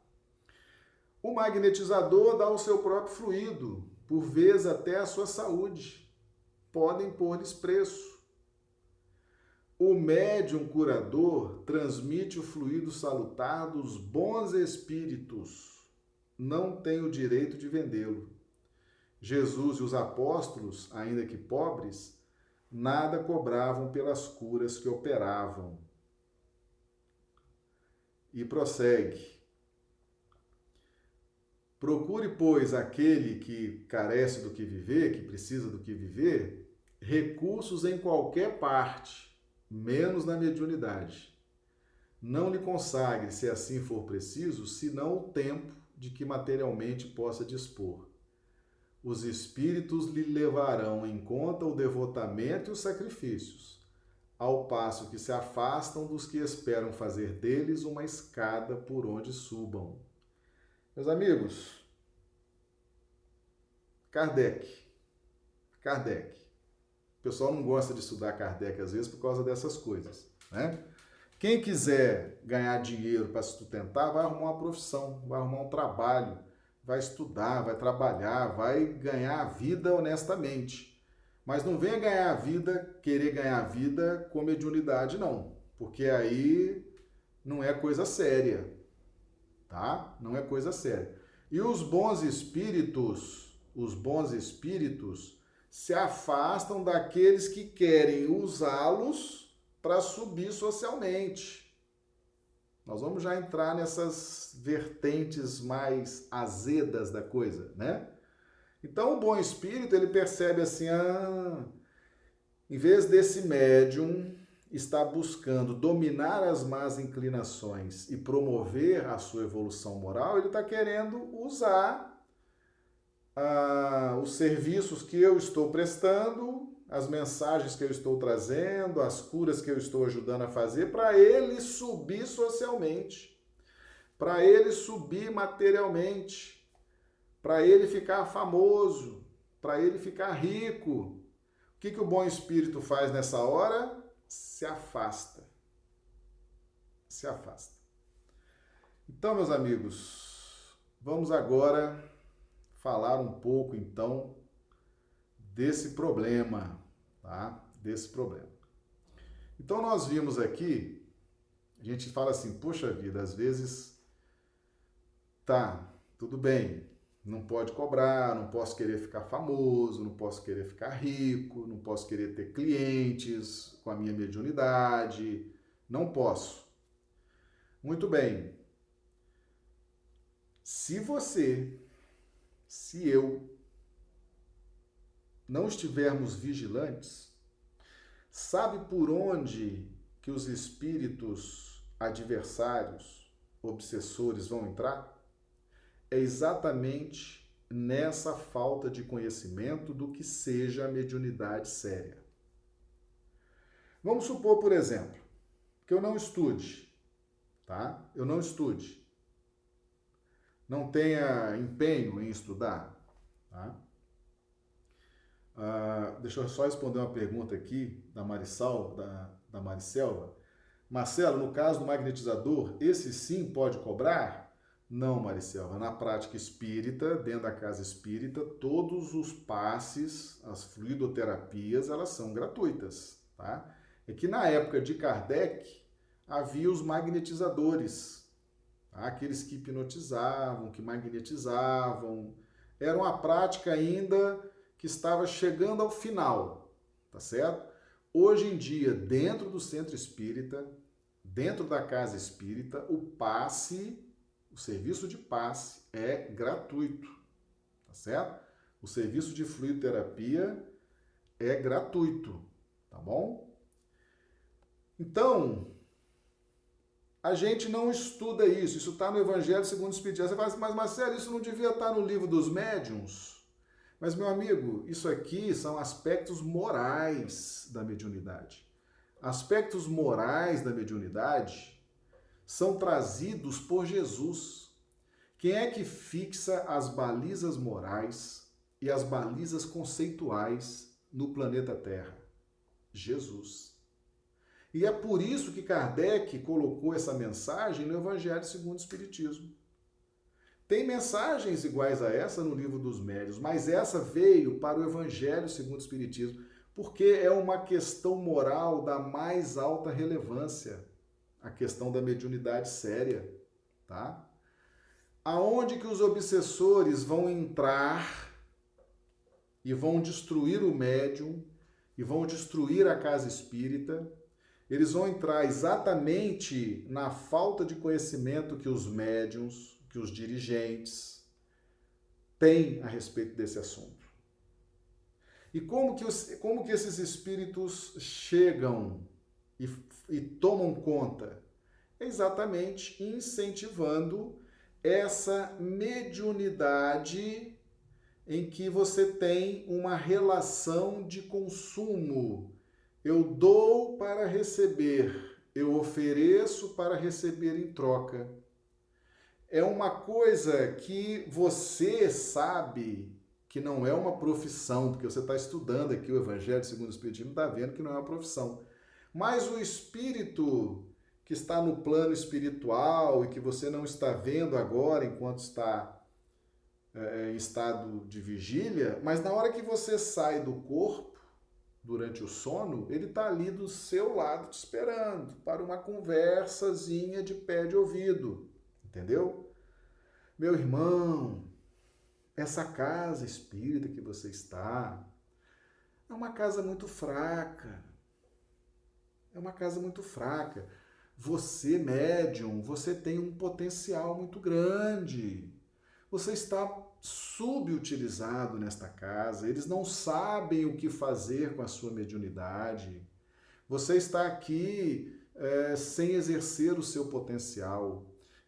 O magnetizador dá o seu próprio fluido, por vezes até a sua saúde. Podem pôr-lhes preço. O médium curador transmite o fluido salutar dos bons espíritos. Não tem o direito de vendê-lo. Jesus e os apóstolos, ainda que pobres, nada cobravam pelas curas que operavam e prossegue. Procure, pois, aquele que carece do que viver, que precisa do que viver, recursos em qualquer parte, menos na mediunidade. Não lhe consagre, se assim for preciso, senão o tempo de que materialmente possa dispor. Os espíritos lhe levarão em conta o devotamento e os sacrifícios ao passo que se afastam dos que esperam fazer deles uma escada por onde subam. Meus amigos, Kardec. Kardec. Pessoal não gosta de estudar Kardec às vezes por causa dessas coisas, né? Quem quiser ganhar dinheiro para se sustentar, vai arrumar uma profissão, vai arrumar um trabalho, vai estudar, vai trabalhar, vai ganhar a vida honestamente. Mas não venha ganhar a vida, querer ganhar a vida com mediunidade, não. Porque aí não é coisa séria. Tá? Não é coisa séria. E os bons espíritos, os bons espíritos se afastam daqueles que querem usá-los para subir socialmente. Nós vamos já entrar nessas vertentes mais azedas da coisa, né? Então o bom espírito, ele percebe assim, ah, em vez desse médium estar buscando dominar as más inclinações e promover a sua evolução moral, ele está querendo usar ah, os serviços que eu estou prestando, as mensagens que eu estou trazendo, as curas que eu estou ajudando a fazer, para ele subir socialmente, para ele subir materialmente para ele ficar famoso, para ele ficar rico. O que, que o bom espírito faz nessa hora? Se afasta. Se afasta. Então, meus amigos, vamos agora falar um pouco então desse problema, tá? Desse problema. Então nós vimos aqui, a gente fala assim, poxa vida, às vezes tá, tudo bem, não pode cobrar, não posso querer ficar famoso, não posso querer ficar rico, não posso querer ter clientes com a minha mediunidade, não posso. Muito bem. Se você, se eu não estivermos vigilantes, sabe por onde que os espíritos adversários, obsessores vão entrar? é exatamente nessa falta de conhecimento do que seja a mediunidade séria. Vamos supor, por exemplo, que eu não estude, tá? Eu não estude. Não tenha empenho em estudar, tá? Ah, deixa eu só responder uma pergunta aqui da Marisal, da, da Maricelva. Marcelo, no caso do magnetizador, esse sim pode cobrar? Não, Maricelva. Na prática espírita, dentro da casa espírita, todos os passes, as fluidoterapias, elas são gratuitas, tá? É que na época de Kardec havia os magnetizadores? Aqueles que hipnotizavam, que magnetizavam. Era uma prática ainda que estava chegando ao final, tá certo? Hoje em dia, dentro do centro espírita, dentro da casa espírita, o passe o serviço de passe é gratuito, tá certo? O serviço de fluidoterapia é gratuito, tá bom? Então, a gente não estuda isso. Isso está no Evangelho segundo o Espiritismo. Você fala assim, mas Marcelo, isso não devia estar tá no livro dos médiuns? Mas, meu amigo, isso aqui são aspectos morais da mediunidade. Aspectos morais da mediunidade são trazidos por Jesus. Quem é que fixa as balizas morais e as balizas conceituais no planeta Terra? Jesus. E é por isso que Kardec colocou essa mensagem no Evangelho segundo o Espiritismo. Tem mensagens iguais a essa no livro dos médios, mas essa veio para o Evangelho segundo o Espiritismo, porque é uma questão moral da mais alta relevância a questão da mediunidade séria, tá? Aonde que os obsessores vão entrar e vão destruir o médium e vão destruir a casa espírita? Eles vão entrar exatamente na falta de conhecimento que os médiums, que os dirigentes têm a respeito desse assunto. E como que, os, como que esses espíritos chegam e, e tomam conta? Exatamente incentivando essa mediunidade em que você tem uma relação de consumo. Eu dou para receber, eu ofereço para receber em troca. É uma coisa que você sabe que não é uma profissão, porque você está estudando aqui o Evangelho segundo o Espiritismo, está vendo que não é uma profissão. Mas o espírito que está no plano espiritual e que você não está vendo agora enquanto está é, em estado de vigília, mas na hora que você sai do corpo, durante o sono, ele está ali do seu lado te esperando para uma conversazinha de pé de ouvido, entendeu? Meu irmão, essa casa espírita que você está é uma casa muito fraca. É uma casa muito fraca. Você, médium, você tem um potencial muito grande. Você está subutilizado nesta casa. Eles não sabem o que fazer com a sua mediunidade. Você está aqui é, sem exercer o seu potencial.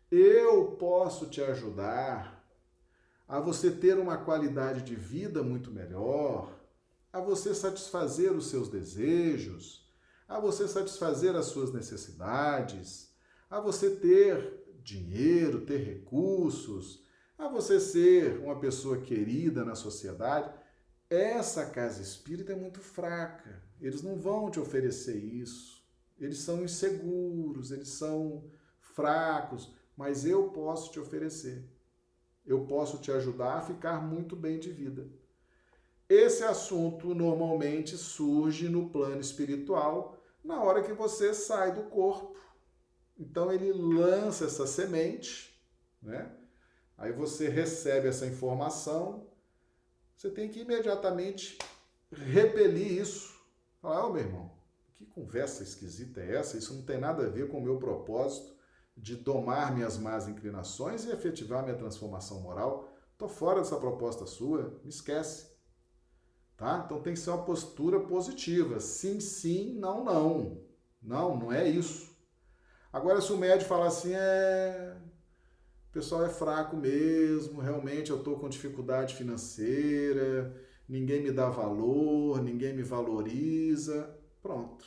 Eu posso te ajudar a você ter uma qualidade de vida muito melhor, a você satisfazer os seus desejos, a você satisfazer as suas necessidades, a você ter dinheiro, ter recursos, a você ser uma pessoa querida na sociedade. Essa casa espírita é muito fraca. Eles não vão te oferecer isso. Eles são inseguros, eles são fracos, mas eu posso te oferecer. Eu posso te ajudar a ficar muito bem de vida. Esse assunto normalmente surge no plano espiritual na hora que você sai do corpo. Então ele lança essa semente, né? Aí você recebe essa informação, você tem que imediatamente repelir isso. Falar, ô oh, meu irmão, que conversa esquisita é essa? Isso não tem nada a ver com o meu propósito de domar minhas más inclinações e efetivar minha transformação moral. Tô fora dessa proposta sua, me esquece. Tá? Então tem que ser uma postura positiva. Sim, sim, não, não. Não, não é isso. Agora, se o médico falar assim, é. Pessoal é fraco mesmo, realmente eu estou com dificuldade financeira, ninguém me dá valor, ninguém me valoriza. Pronto.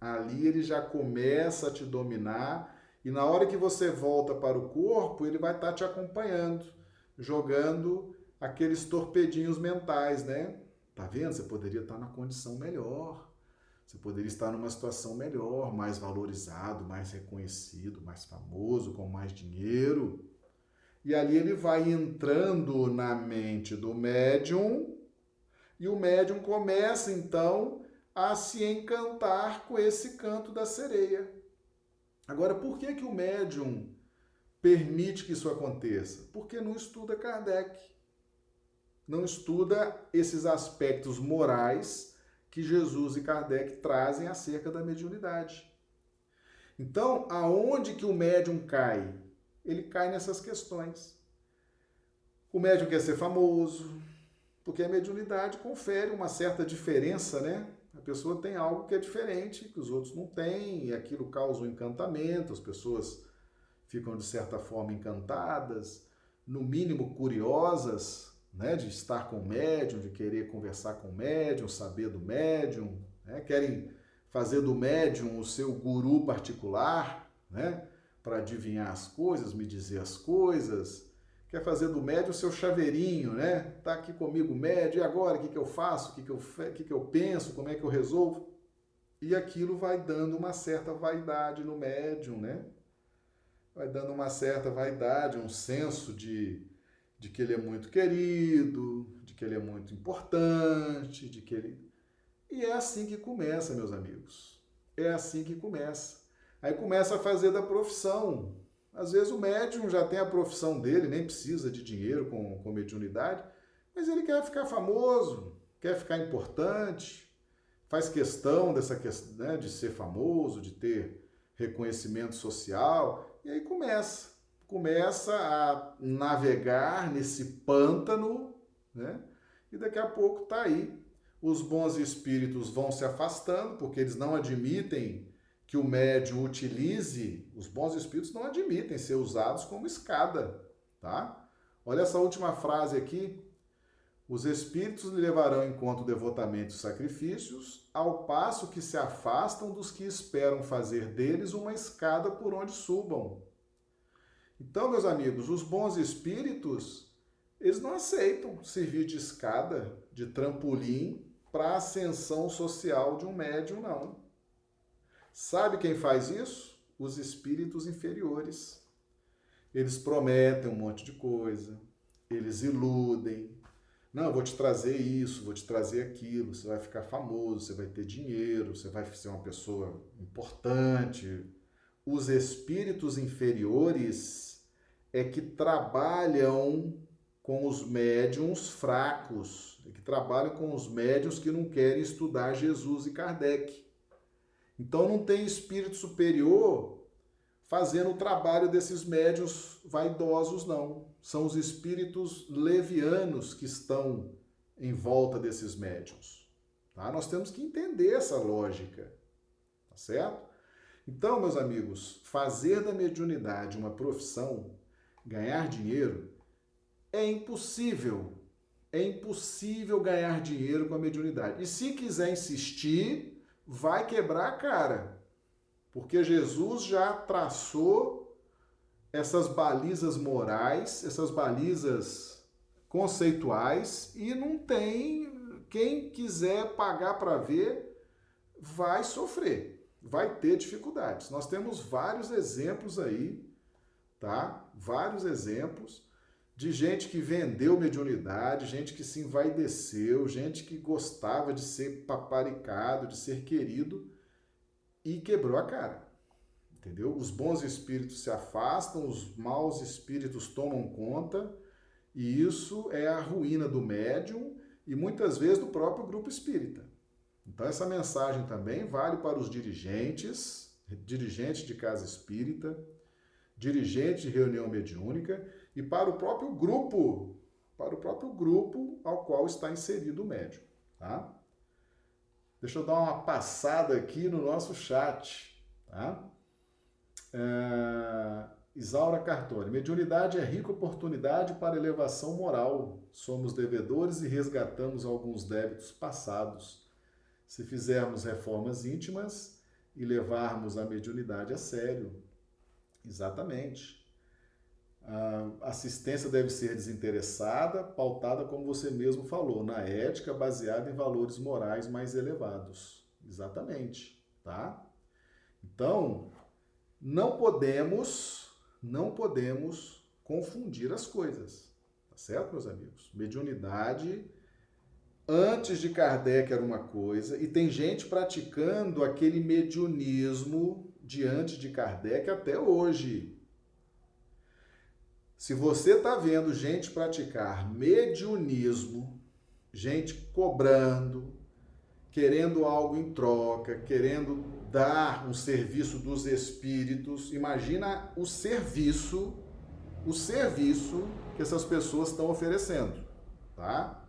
Ali ele já começa a te dominar e na hora que você volta para o corpo, ele vai estar tá te acompanhando, jogando aqueles torpedinhos mentais, né? Tá vendo? Você poderia estar na condição melhor. Você poderia estar numa situação melhor, mais valorizado, mais reconhecido, mais famoso, com mais dinheiro. E ali ele vai entrando na mente do médium, e o médium começa então a se encantar com esse canto da sereia. Agora, por que, que o médium permite que isso aconteça? Porque não estuda Kardec não estuda esses aspectos morais que Jesus e Kardec trazem acerca da mediunidade. Então, aonde que o médium cai? Ele cai nessas questões. O médium quer ser famoso, porque a mediunidade confere uma certa diferença, né? A pessoa tem algo que é diferente, que os outros não têm, e aquilo causa um encantamento, as pessoas ficam de certa forma encantadas, no mínimo curiosas, né, de estar com o médium, de querer conversar com o médium, saber do médium, né, querem fazer do médium o seu guru particular, né, para adivinhar as coisas, me dizer as coisas, quer fazer do médium o seu chaveirinho, né, tá aqui comigo médium, e agora, o que, que eu faço, o que, que, eu, o que, que eu penso, como é que eu resolvo? E aquilo vai dando uma certa vaidade no médium, né, vai dando uma certa vaidade, um senso de de que ele é muito querido, de que ele é muito importante, de que ele. E é assim que começa, meus amigos. É assim que começa. Aí começa a fazer da profissão. Às vezes o médium já tem a profissão dele, nem precisa de dinheiro com, com mediunidade, mas ele quer ficar famoso, quer ficar importante, faz questão dessa questão né, de ser famoso, de ter reconhecimento social, e aí começa começa a navegar nesse pântano, né? E daqui a pouco tá aí. Os bons espíritos vão se afastando, porque eles não admitem que o médium utilize, os bons espíritos não admitem ser usados como escada, tá? Olha essa última frase aqui. Os espíritos lhe levarão em conta o devotamento e sacrifícios, ao passo que se afastam dos que esperam fazer deles uma escada por onde subam. Então, meus amigos, os bons espíritos, eles não aceitam servir de escada, de trampolim para a ascensão social de um médium, não. Sabe quem faz isso? os espíritos inferiores. Eles prometem um monte de coisa, eles iludem. Não, eu vou te trazer isso, vou te trazer aquilo, você vai ficar famoso, você vai ter dinheiro, você vai ser uma pessoa importante. Os espíritos inferiores é que trabalham com os médiums fracos, é que trabalham com os médiums que não querem estudar Jesus e Kardec. Então não tem espírito superior fazendo o trabalho desses médios vaidosos, não. São os espíritos levianos que estão em volta desses médios. Tá? Nós temos que entender essa lógica, tá certo? Então, meus amigos, fazer da mediunidade uma profissão, ganhar dinheiro, é impossível. É impossível ganhar dinheiro com a mediunidade. E se quiser insistir, vai quebrar a cara. Porque Jesus já traçou essas balizas morais, essas balizas conceituais e não tem quem quiser pagar para ver vai sofrer, vai ter dificuldades. Nós temos vários exemplos aí, tá? Vários exemplos de gente que vendeu mediunidade, gente que se envaideceu, gente que gostava de ser paparicado, de ser querido e quebrou a cara. Entendeu? Os bons espíritos se afastam, os maus espíritos tomam conta, e isso é a ruína do médium e muitas vezes do próprio grupo espírita. Então, essa mensagem também vale para os dirigentes, dirigentes de casa espírita, dirigentes de reunião mediúnica e para o próprio grupo, para o próprio grupo ao qual está inserido o médium, tá? Deixa eu dar uma passada aqui no nosso chat. Tá? É... Isaura Cartoni. Mediunidade é rica oportunidade para elevação moral. Somos devedores e resgatamos alguns débitos passados. Se fizermos reformas íntimas e levarmos a mediunidade a sério. Exatamente. A assistência deve ser desinteressada, pautada, como você mesmo falou, na ética baseada em valores morais mais elevados. Exatamente, tá? Então, não podemos, não podemos confundir as coisas, tá certo, meus amigos? Mediunidade antes de Kardec era uma coisa e tem gente praticando aquele mediunismo diante de Kardec até hoje. Se você está vendo gente praticar mediunismo, gente cobrando, querendo algo em troca, querendo dar um serviço dos espíritos, imagina o serviço, o serviço que essas pessoas estão oferecendo, tá?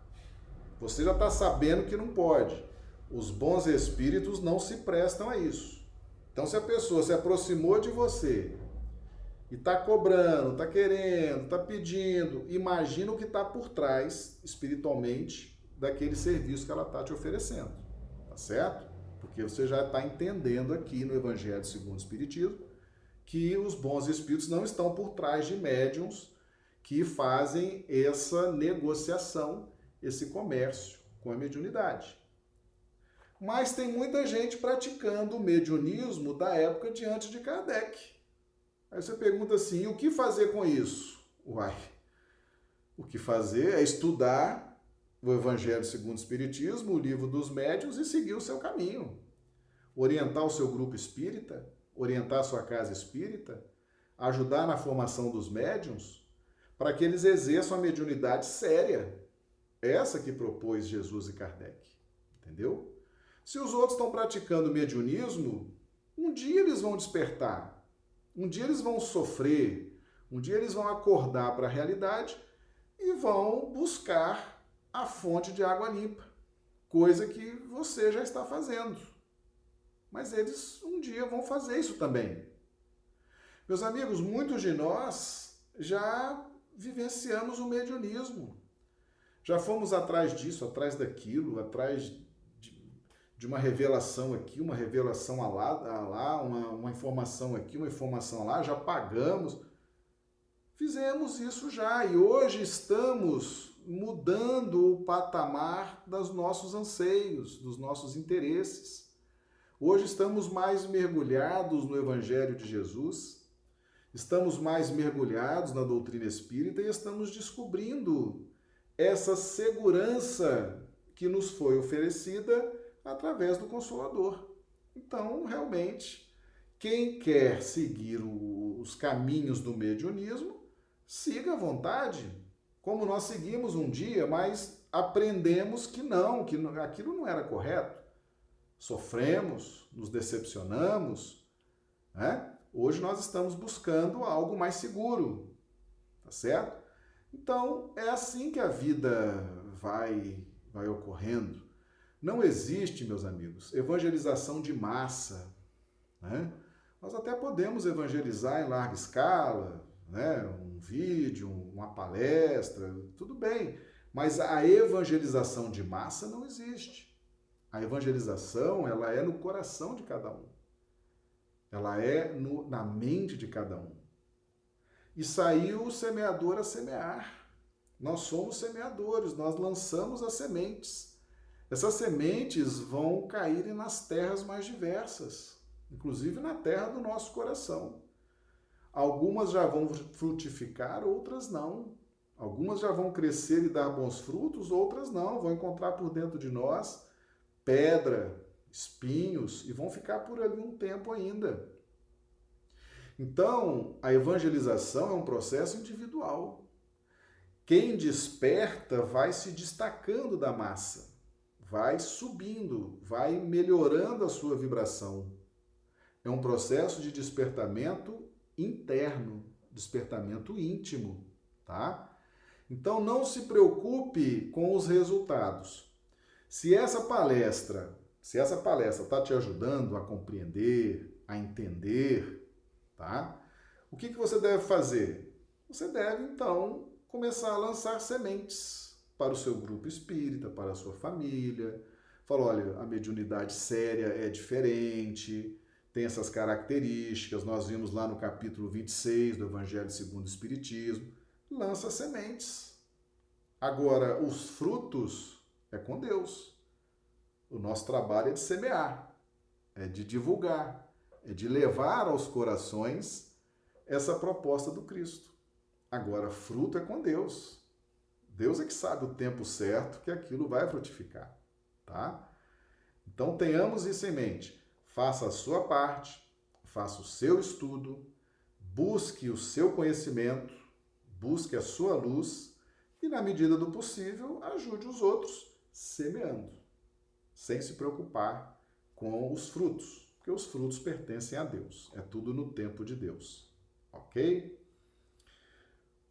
Você já está sabendo que não pode. Os bons espíritos não se prestam a isso. Então, se a pessoa se aproximou de você e está cobrando, está querendo, está pedindo, imagina o que está por trás, espiritualmente, daquele serviço que ela está te oferecendo. Tá certo? Porque você já está entendendo aqui no Evangelho segundo o Espiritismo que os bons espíritos não estão por trás de médiums que fazem essa negociação, esse comércio com a mediunidade. Mas tem muita gente praticando o mediunismo da época diante de Kardec. Aí você pergunta assim: o que fazer com isso? Uai, o que fazer é estudar o Evangelho segundo o Espiritismo, o livro dos médiuns e seguir o seu caminho. Orientar o seu grupo espírita, orientar a sua casa espírita, ajudar na formação dos médiuns, para que eles exerçam a mediunidade séria. Essa que propôs Jesus e Kardec. Entendeu? Se os outros estão praticando mediunismo, um dia eles vão despertar um dia eles vão sofrer, um dia eles vão acordar para a realidade e vão buscar a fonte de água limpa, coisa que você já está fazendo. Mas eles um dia vão fazer isso também. Meus amigos, muitos de nós já vivenciamos o mediunismo. Já fomos atrás disso, atrás daquilo, atrás de uma revelação aqui, uma revelação lá, lá uma, uma informação aqui, uma informação lá, já pagamos. Fizemos isso já e hoje estamos mudando o patamar dos nossos anseios, dos nossos interesses. Hoje estamos mais mergulhados no Evangelho de Jesus, estamos mais mergulhados na doutrina espírita e estamos descobrindo essa segurança que nos foi oferecida através do Consolador. Então, realmente, quem quer seguir os caminhos do mediunismo, siga à vontade, como nós seguimos um dia, mas aprendemos que não, que aquilo não era correto. Sofremos, nos decepcionamos, né? Hoje nós estamos buscando algo mais seguro, tá certo? Então, é assim que a vida vai vai ocorrendo. Não existe, meus amigos, evangelização de massa. Né? Nós até podemos evangelizar em larga escala, né? um vídeo, uma palestra, tudo bem, mas a evangelização de massa não existe. A evangelização ela é no coração de cada um. Ela é no, na mente de cada um. E saiu o semeador a semear. Nós somos semeadores, nós lançamos as sementes. Essas sementes vão cair nas terras mais diversas, inclusive na terra do nosso coração. Algumas já vão frutificar, outras não. Algumas já vão crescer e dar bons frutos, outras não. Vão encontrar por dentro de nós pedra, espinhos e vão ficar por ali um tempo ainda. Então, a evangelização é um processo individual. Quem desperta vai se destacando da massa vai subindo, vai melhorando a sua vibração. É um processo de despertamento interno, despertamento íntimo, tá? Então não se preocupe com os resultados. Se essa palestra, se essa palestra está te ajudando a compreender, a entender, tá? O que, que você deve fazer? Você deve então começar a lançar sementes para o seu grupo espírita, para a sua família. Falou, olha, a mediunidade séria é diferente, tem essas características. Nós vimos lá no capítulo 26 do Evangelho segundo o Espiritismo. Lança sementes. Agora, os frutos é com Deus. O nosso trabalho é de semear, é de divulgar, é de levar aos corações essa proposta do Cristo. Agora, fruto é com Deus. Deus é que sabe o tempo certo que aquilo vai frutificar, tá? Então tenhamos isso em mente. Faça a sua parte, faça o seu estudo, busque o seu conhecimento, busque a sua luz e, na medida do possível, ajude os outros semeando, sem se preocupar com os frutos, porque os frutos pertencem a Deus. É tudo no tempo de Deus. Ok?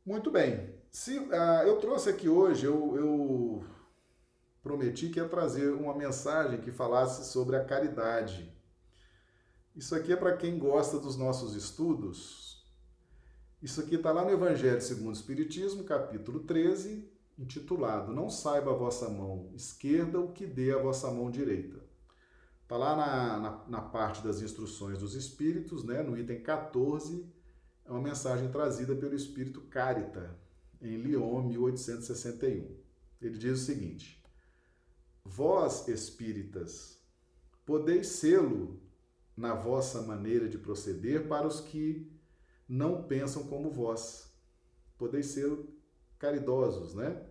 Muito bem. Se, uh, eu trouxe aqui hoje, eu, eu prometi que ia trazer uma mensagem que falasse sobre a caridade. Isso aqui é para quem gosta dos nossos estudos. Isso aqui está lá no Evangelho segundo o Espiritismo, capítulo 13, intitulado Não saiba a vossa mão esquerda o que dê a vossa mão direita. Está lá na, na, na, parte das instruções dos Espíritos, né, no item 14, é uma mensagem trazida pelo espírito Carita, em Lyon, 1861. Ele diz o seguinte: Vós, espíritas, podeis sê-lo na vossa maneira de proceder para os que não pensam como vós. Podeis ser caridosos, né?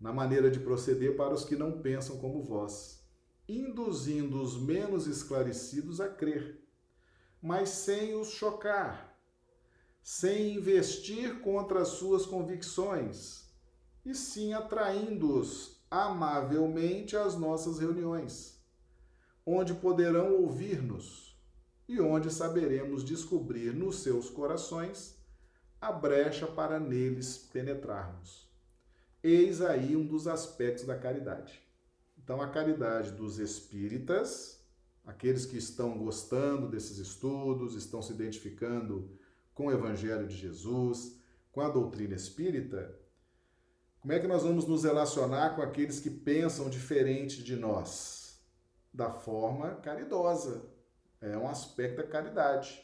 Na maneira de proceder para os que não pensam como vós, induzindo os menos esclarecidos a crer mas sem os chocar, sem investir contra as suas convicções, e sim atraindo-os amavelmente às nossas reuniões, onde poderão ouvir-nos e onde saberemos descobrir nos seus corações a brecha para neles penetrarmos. Eis aí um dos aspectos da caridade. Então, a caridade dos espíritas aqueles que estão gostando desses estudos, estão se identificando com o Evangelho de Jesus, com a doutrina espírita, como é que nós vamos nos relacionar com aqueles que pensam diferente de nós? Da forma caridosa. É um aspecto da caridade.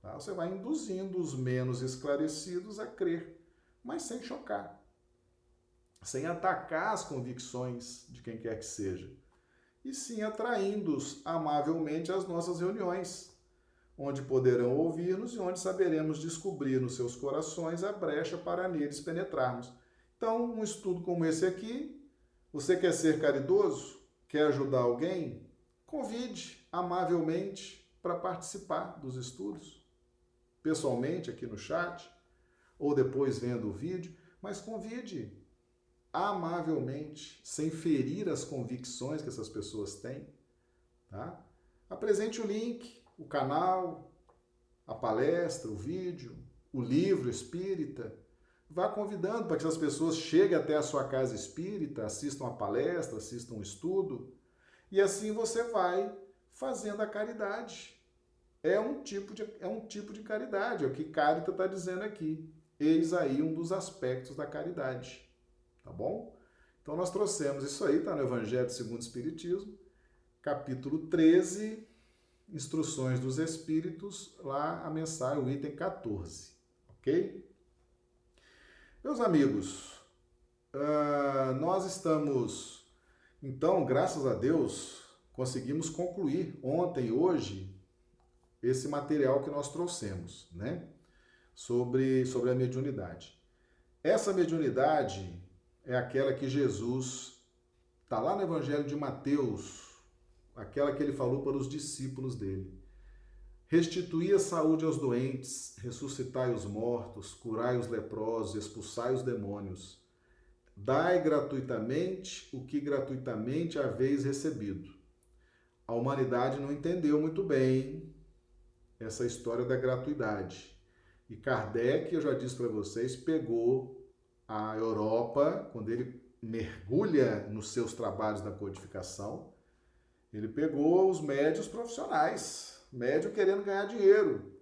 Tá? Você vai induzindo os menos esclarecidos a crer, mas sem chocar, sem atacar as convicções de quem quer que seja e sim atraindo-os amavelmente às nossas reuniões, onde poderão ouvir-nos e onde saberemos descobrir nos seus corações a brecha para neles penetrarmos. Então, um estudo como esse aqui, você quer ser caridoso? Quer ajudar alguém? Convide amavelmente para participar dos estudos, pessoalmente aqui no chat, ou depois vendo o vídeo, mas convide amavelmente, sem ferir as convicções que essas pessoas têm, tá? Apresente o link, o canal, a palestra, o vídeo, o livro espírita. Vá convidando para que essas pessoas cheguem até a sua casa espírita, assistam a palestra, assistam um estudo, e assim você vai fazendo a caridade. É um tipo de, é um tipo de caridade, é o que Carita está dizendo aqui. Eis aí um dos aspectos da caridade tá bom? Então nós trouxemos isso aí, tá no Evangelho segundo o Espiritismo, capítulo 13, Instruções dos Espíritos, lá a mensagem, o item 14, ok? Meus amigos, uh, nós estamos, então, graças a Deus, conseguimos concluir ontem e hoje esse material que nós trouxemos, né? Sobre, sobre a mediunidade. Essa mediunidade, é aquela que Jesus está lá no Evangelho de Mateus, aquela que ele falou para os discípulos dele. Restituí a saúde aos doentes, ressuscitai os mortos, curai os leprosos, expulsai os demônios. Dai gratuitamente o que gratuitamente haveis recebido. A humanidade não entendeu muito bem essa história da gratuidade. E Kardec, eu já disse para vocês, pegou a Europa, quando ele mergulha nos seus trabalhos na codificação, ele pegou os médios profissionais, médio querendo ganhar dinheiro,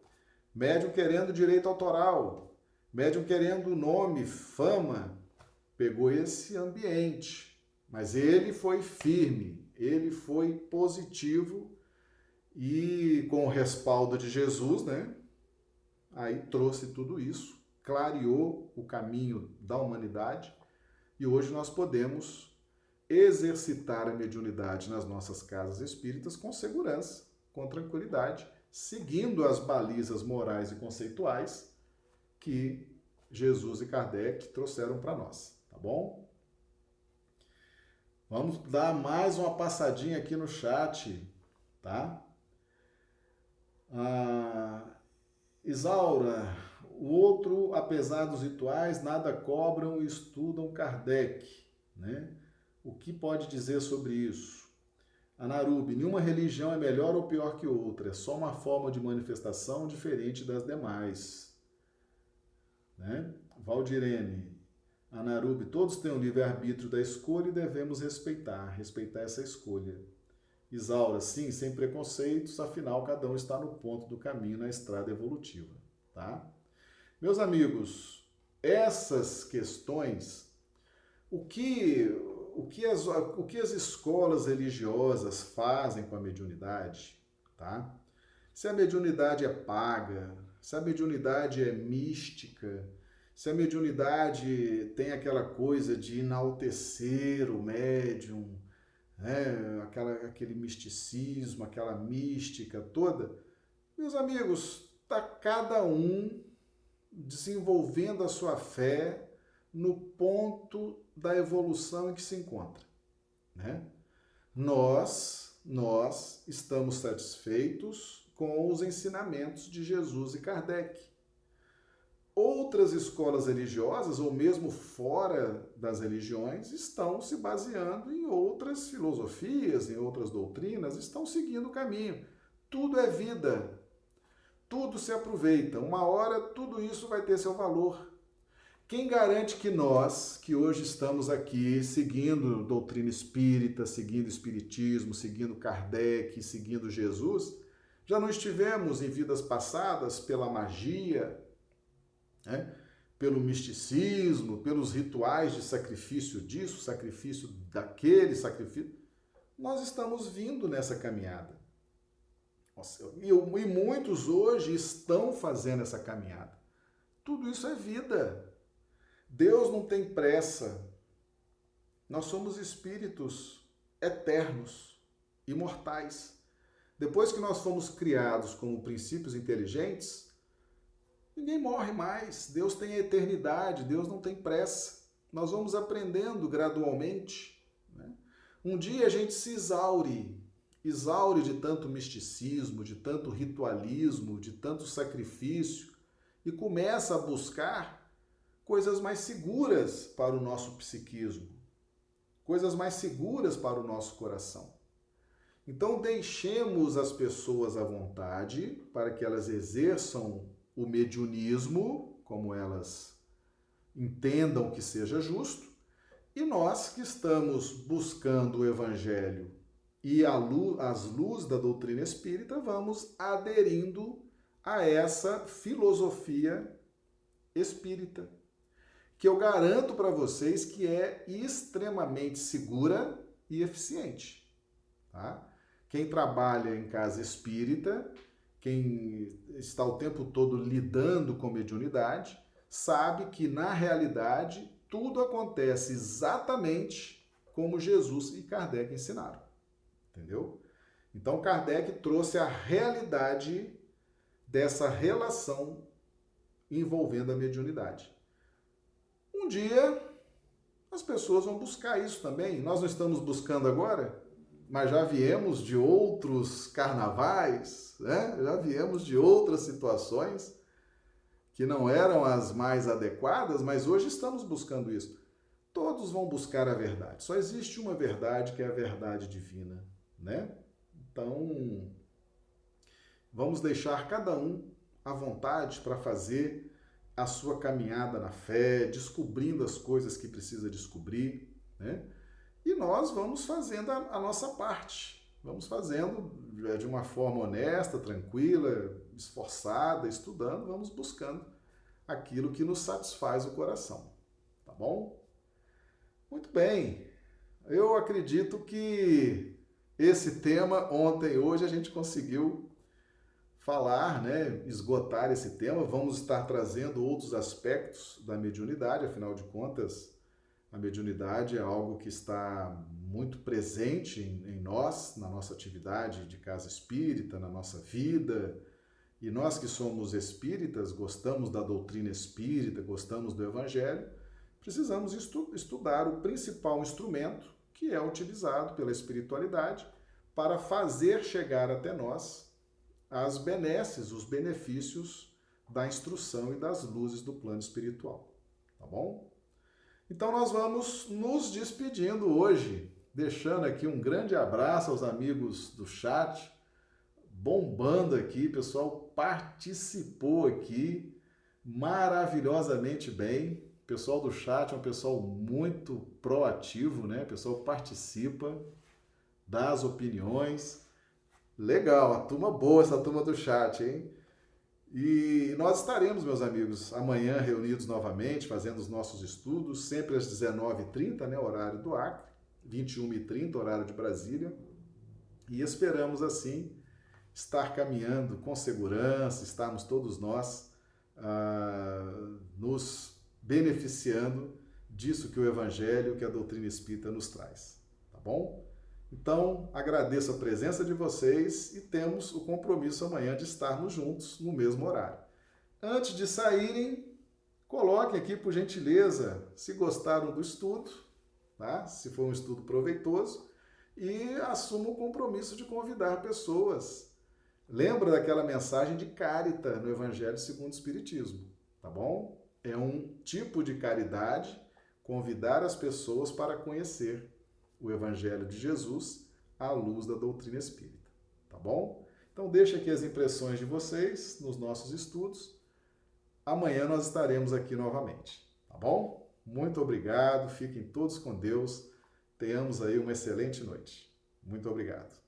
médio querendo direito autoral, médio querendo nome, fama, pegou esse ambiente, mas ele foi firme, ele foi positivo. E com o respaldo de Jesus, né? Aí trouxe tudo isso clareou o caminho da humanidade. E hoje nós podemos exercitar a mediunidade nas nossas casas espíritas com segurança, com tranquilidade, seguindo as balizas morais e conceituais que Jesus e Kardec trouxeram para nós, tá bom? Vamos dar mais uma passadinha aqui no chat, tá? Ah, Isaura, o outro, apesar dos rituais, nada cobram e estudam Kardec. Né? O que pode dizer sobre isso? Anarubi, nenhuma religião é melhor ou pior que outra, é só uma forma de manifestação diferente das demais. Né? Valdirene, Anarubi, todos têm o livre-arbítrio da escolha e devemos respeitar, respeitar essa escolha. Isaura, sim, sem preconceitos, afinal cada um está no ponto do caminho na estrada evolutiva, tá? Meus amigos, essas questões, o que, o que, as, o que as escolas religiosas fazem com a mediunidade, tá? Se a mediunidade é paga, se a mediunidade é mística, se a mediunidade tem aquela coisa de enaltecer o médium, né? aquela, aquele misticismo, aquela mística toda, meus amigos, tá cada um desenvolvendo a sua fé no ponto da evolução em que se encontra. Né? Nós, nós estamos satisfeitos com os ensinamentos de Jesus e Kardec. Outras escolas religiosas, ou mesmo fora das religiões, estão se baseando em outras filosofias, em outras doutrinas, estão seguindo o caminho. Tudo é vida, tudo se aproveita. Uma hora tudo isso vai ter seu valor. Quem garante que nós, que hoje estamos aqui seguindo doutrina espírita, seguindo espiritismo, seguindo Kardec, seguindo Jesus, já não estivemos em vidas passadas pela magia, né? pelo misticismo, pelos rituais de sacrifício disso, sacrifício daquele, sacrifício. Nós estamos vindo nessa caminhada. E, e muitos hoje estão fazendo essa caminhada. Tudo isso é vida. Deus não tem pressa. Nós somos espíritos eternos. imortais. Depois que nós fomos criados como princípios inteligentes, ninguém morre mais. Deus tem a eternidade, Deus não tem pressa. Nós vamos aprendendo gradualmente. Né? Um dia a gente se exaure, exaure de tanto misticismo, de tanto ritualismo, de tanto sacrifício e começa a buscar coisas mais seguras para o nosso psiquismo, coisas mais seguras para o nosso coração. Então, deixemos as pessoas à vontade para que elas exerçam o mediunismo, como elas entendam que seja justo, e nós que estamos buscando o evangelho e a luz, as luzes da doutrina espírita, vamos aderindo a essa filosofia espírita, que eu garanto para vocês que é extremamente segura e eficiente. Tá? Quem trabalha em casa espírita, quem está o tempo todo lidando com mediunidade, sabe que na realidade tudo acontece exatamente como Jesus e Kardec ensinaram. Entendeu? Então Kardec trouxe a realidade dessa relação envolvendo a mediunidade. Dia as pessoas vão buscar isso também. Nós não estamos buscando agora? mas já viemos de outros carnavais, né? já viemos de outras situações que não eram as mais adequadas, mas hoje estamos buscando isso. Todos vão buscar a verdade. Só existe uma verdade que é a verdade divina, né? Então, vamos deixar cada um à vontade para fazer a sua caminhada na fé, descobrindo as coisas que precisa descobrir, né? E nós vamos fazendo a, a nossa parte. Vamos fazendo é, de uma forma honesta, tranquila, esforçada, estudando, vamos buscando aquilo que nos satisfaz o coração. Tá bom? Muito bem. Eu acredito que esse tema ontem e hoje a gente conseguiu falar, né, esgotar esse tema. Vamos estar trazendo outros aspectos da mediunidade, afinal de contas, a mediunidade é algo que está muito presente em, nós, na nossa atividade de casa espírita, na nossa vida. E nós que somos espíritas, gostamos da doutrina espírita, gostamos do evangelho, precisamos estu estudar o principal instrumento que é utilizado pela espiritualidade para fazer chegar até nós as benesses, os benefícios da instrução e das luzes do plano espiritual. Tá bom? Então nós vamos nos despedindo hoje, deixando aqui um grande abraço aos amigos do chat, bombando aqui, pessoal participou aqui maravilhosamente bem. O pessoal do chat é um pessoal muito proativo, né? O pessoal participa, dá as opiniões. Legal, a turma boa essa turma do chat, hein? E nós estaremos, meus amigos, amanhã reunidos novamente, fazendo os nossos estudos, sempre às 19h30, né, horário do Acre, 21h30, horário de Brasília. E esperamos, assim, estar caminhando com segurança, estarmos todos nós ah, nos beneficiando disso que o Evangelho, que a doutrina espírita nos traz. Tá bom? Então, agradeço a presença de vocês e temos o compromisso amanhã de estarmos juntos no mesmo horário. Antes de saírem, coloquem aqui, por gentileza, se gostaram do estudo, tá? se for um estudo proveitoso, e assumam o compromisso de convidar pessoas. Lembra daquela mensagem de carita no Evangelho segundo o Espiritismo, tá bom? É um tipo de caridade convidar as pessoas para conhecer o Evangelho de Jesus à luz da doutrina espírita. Tá bom? Então, deixa aqui as impressões de vocês nos nossos estudos. Amanhã nós estaremos aqui novamente. Tá bom? Muito obrigado, fiquem todos com Deus. Tenhamos aí uma excelente noite. Muito obrigado.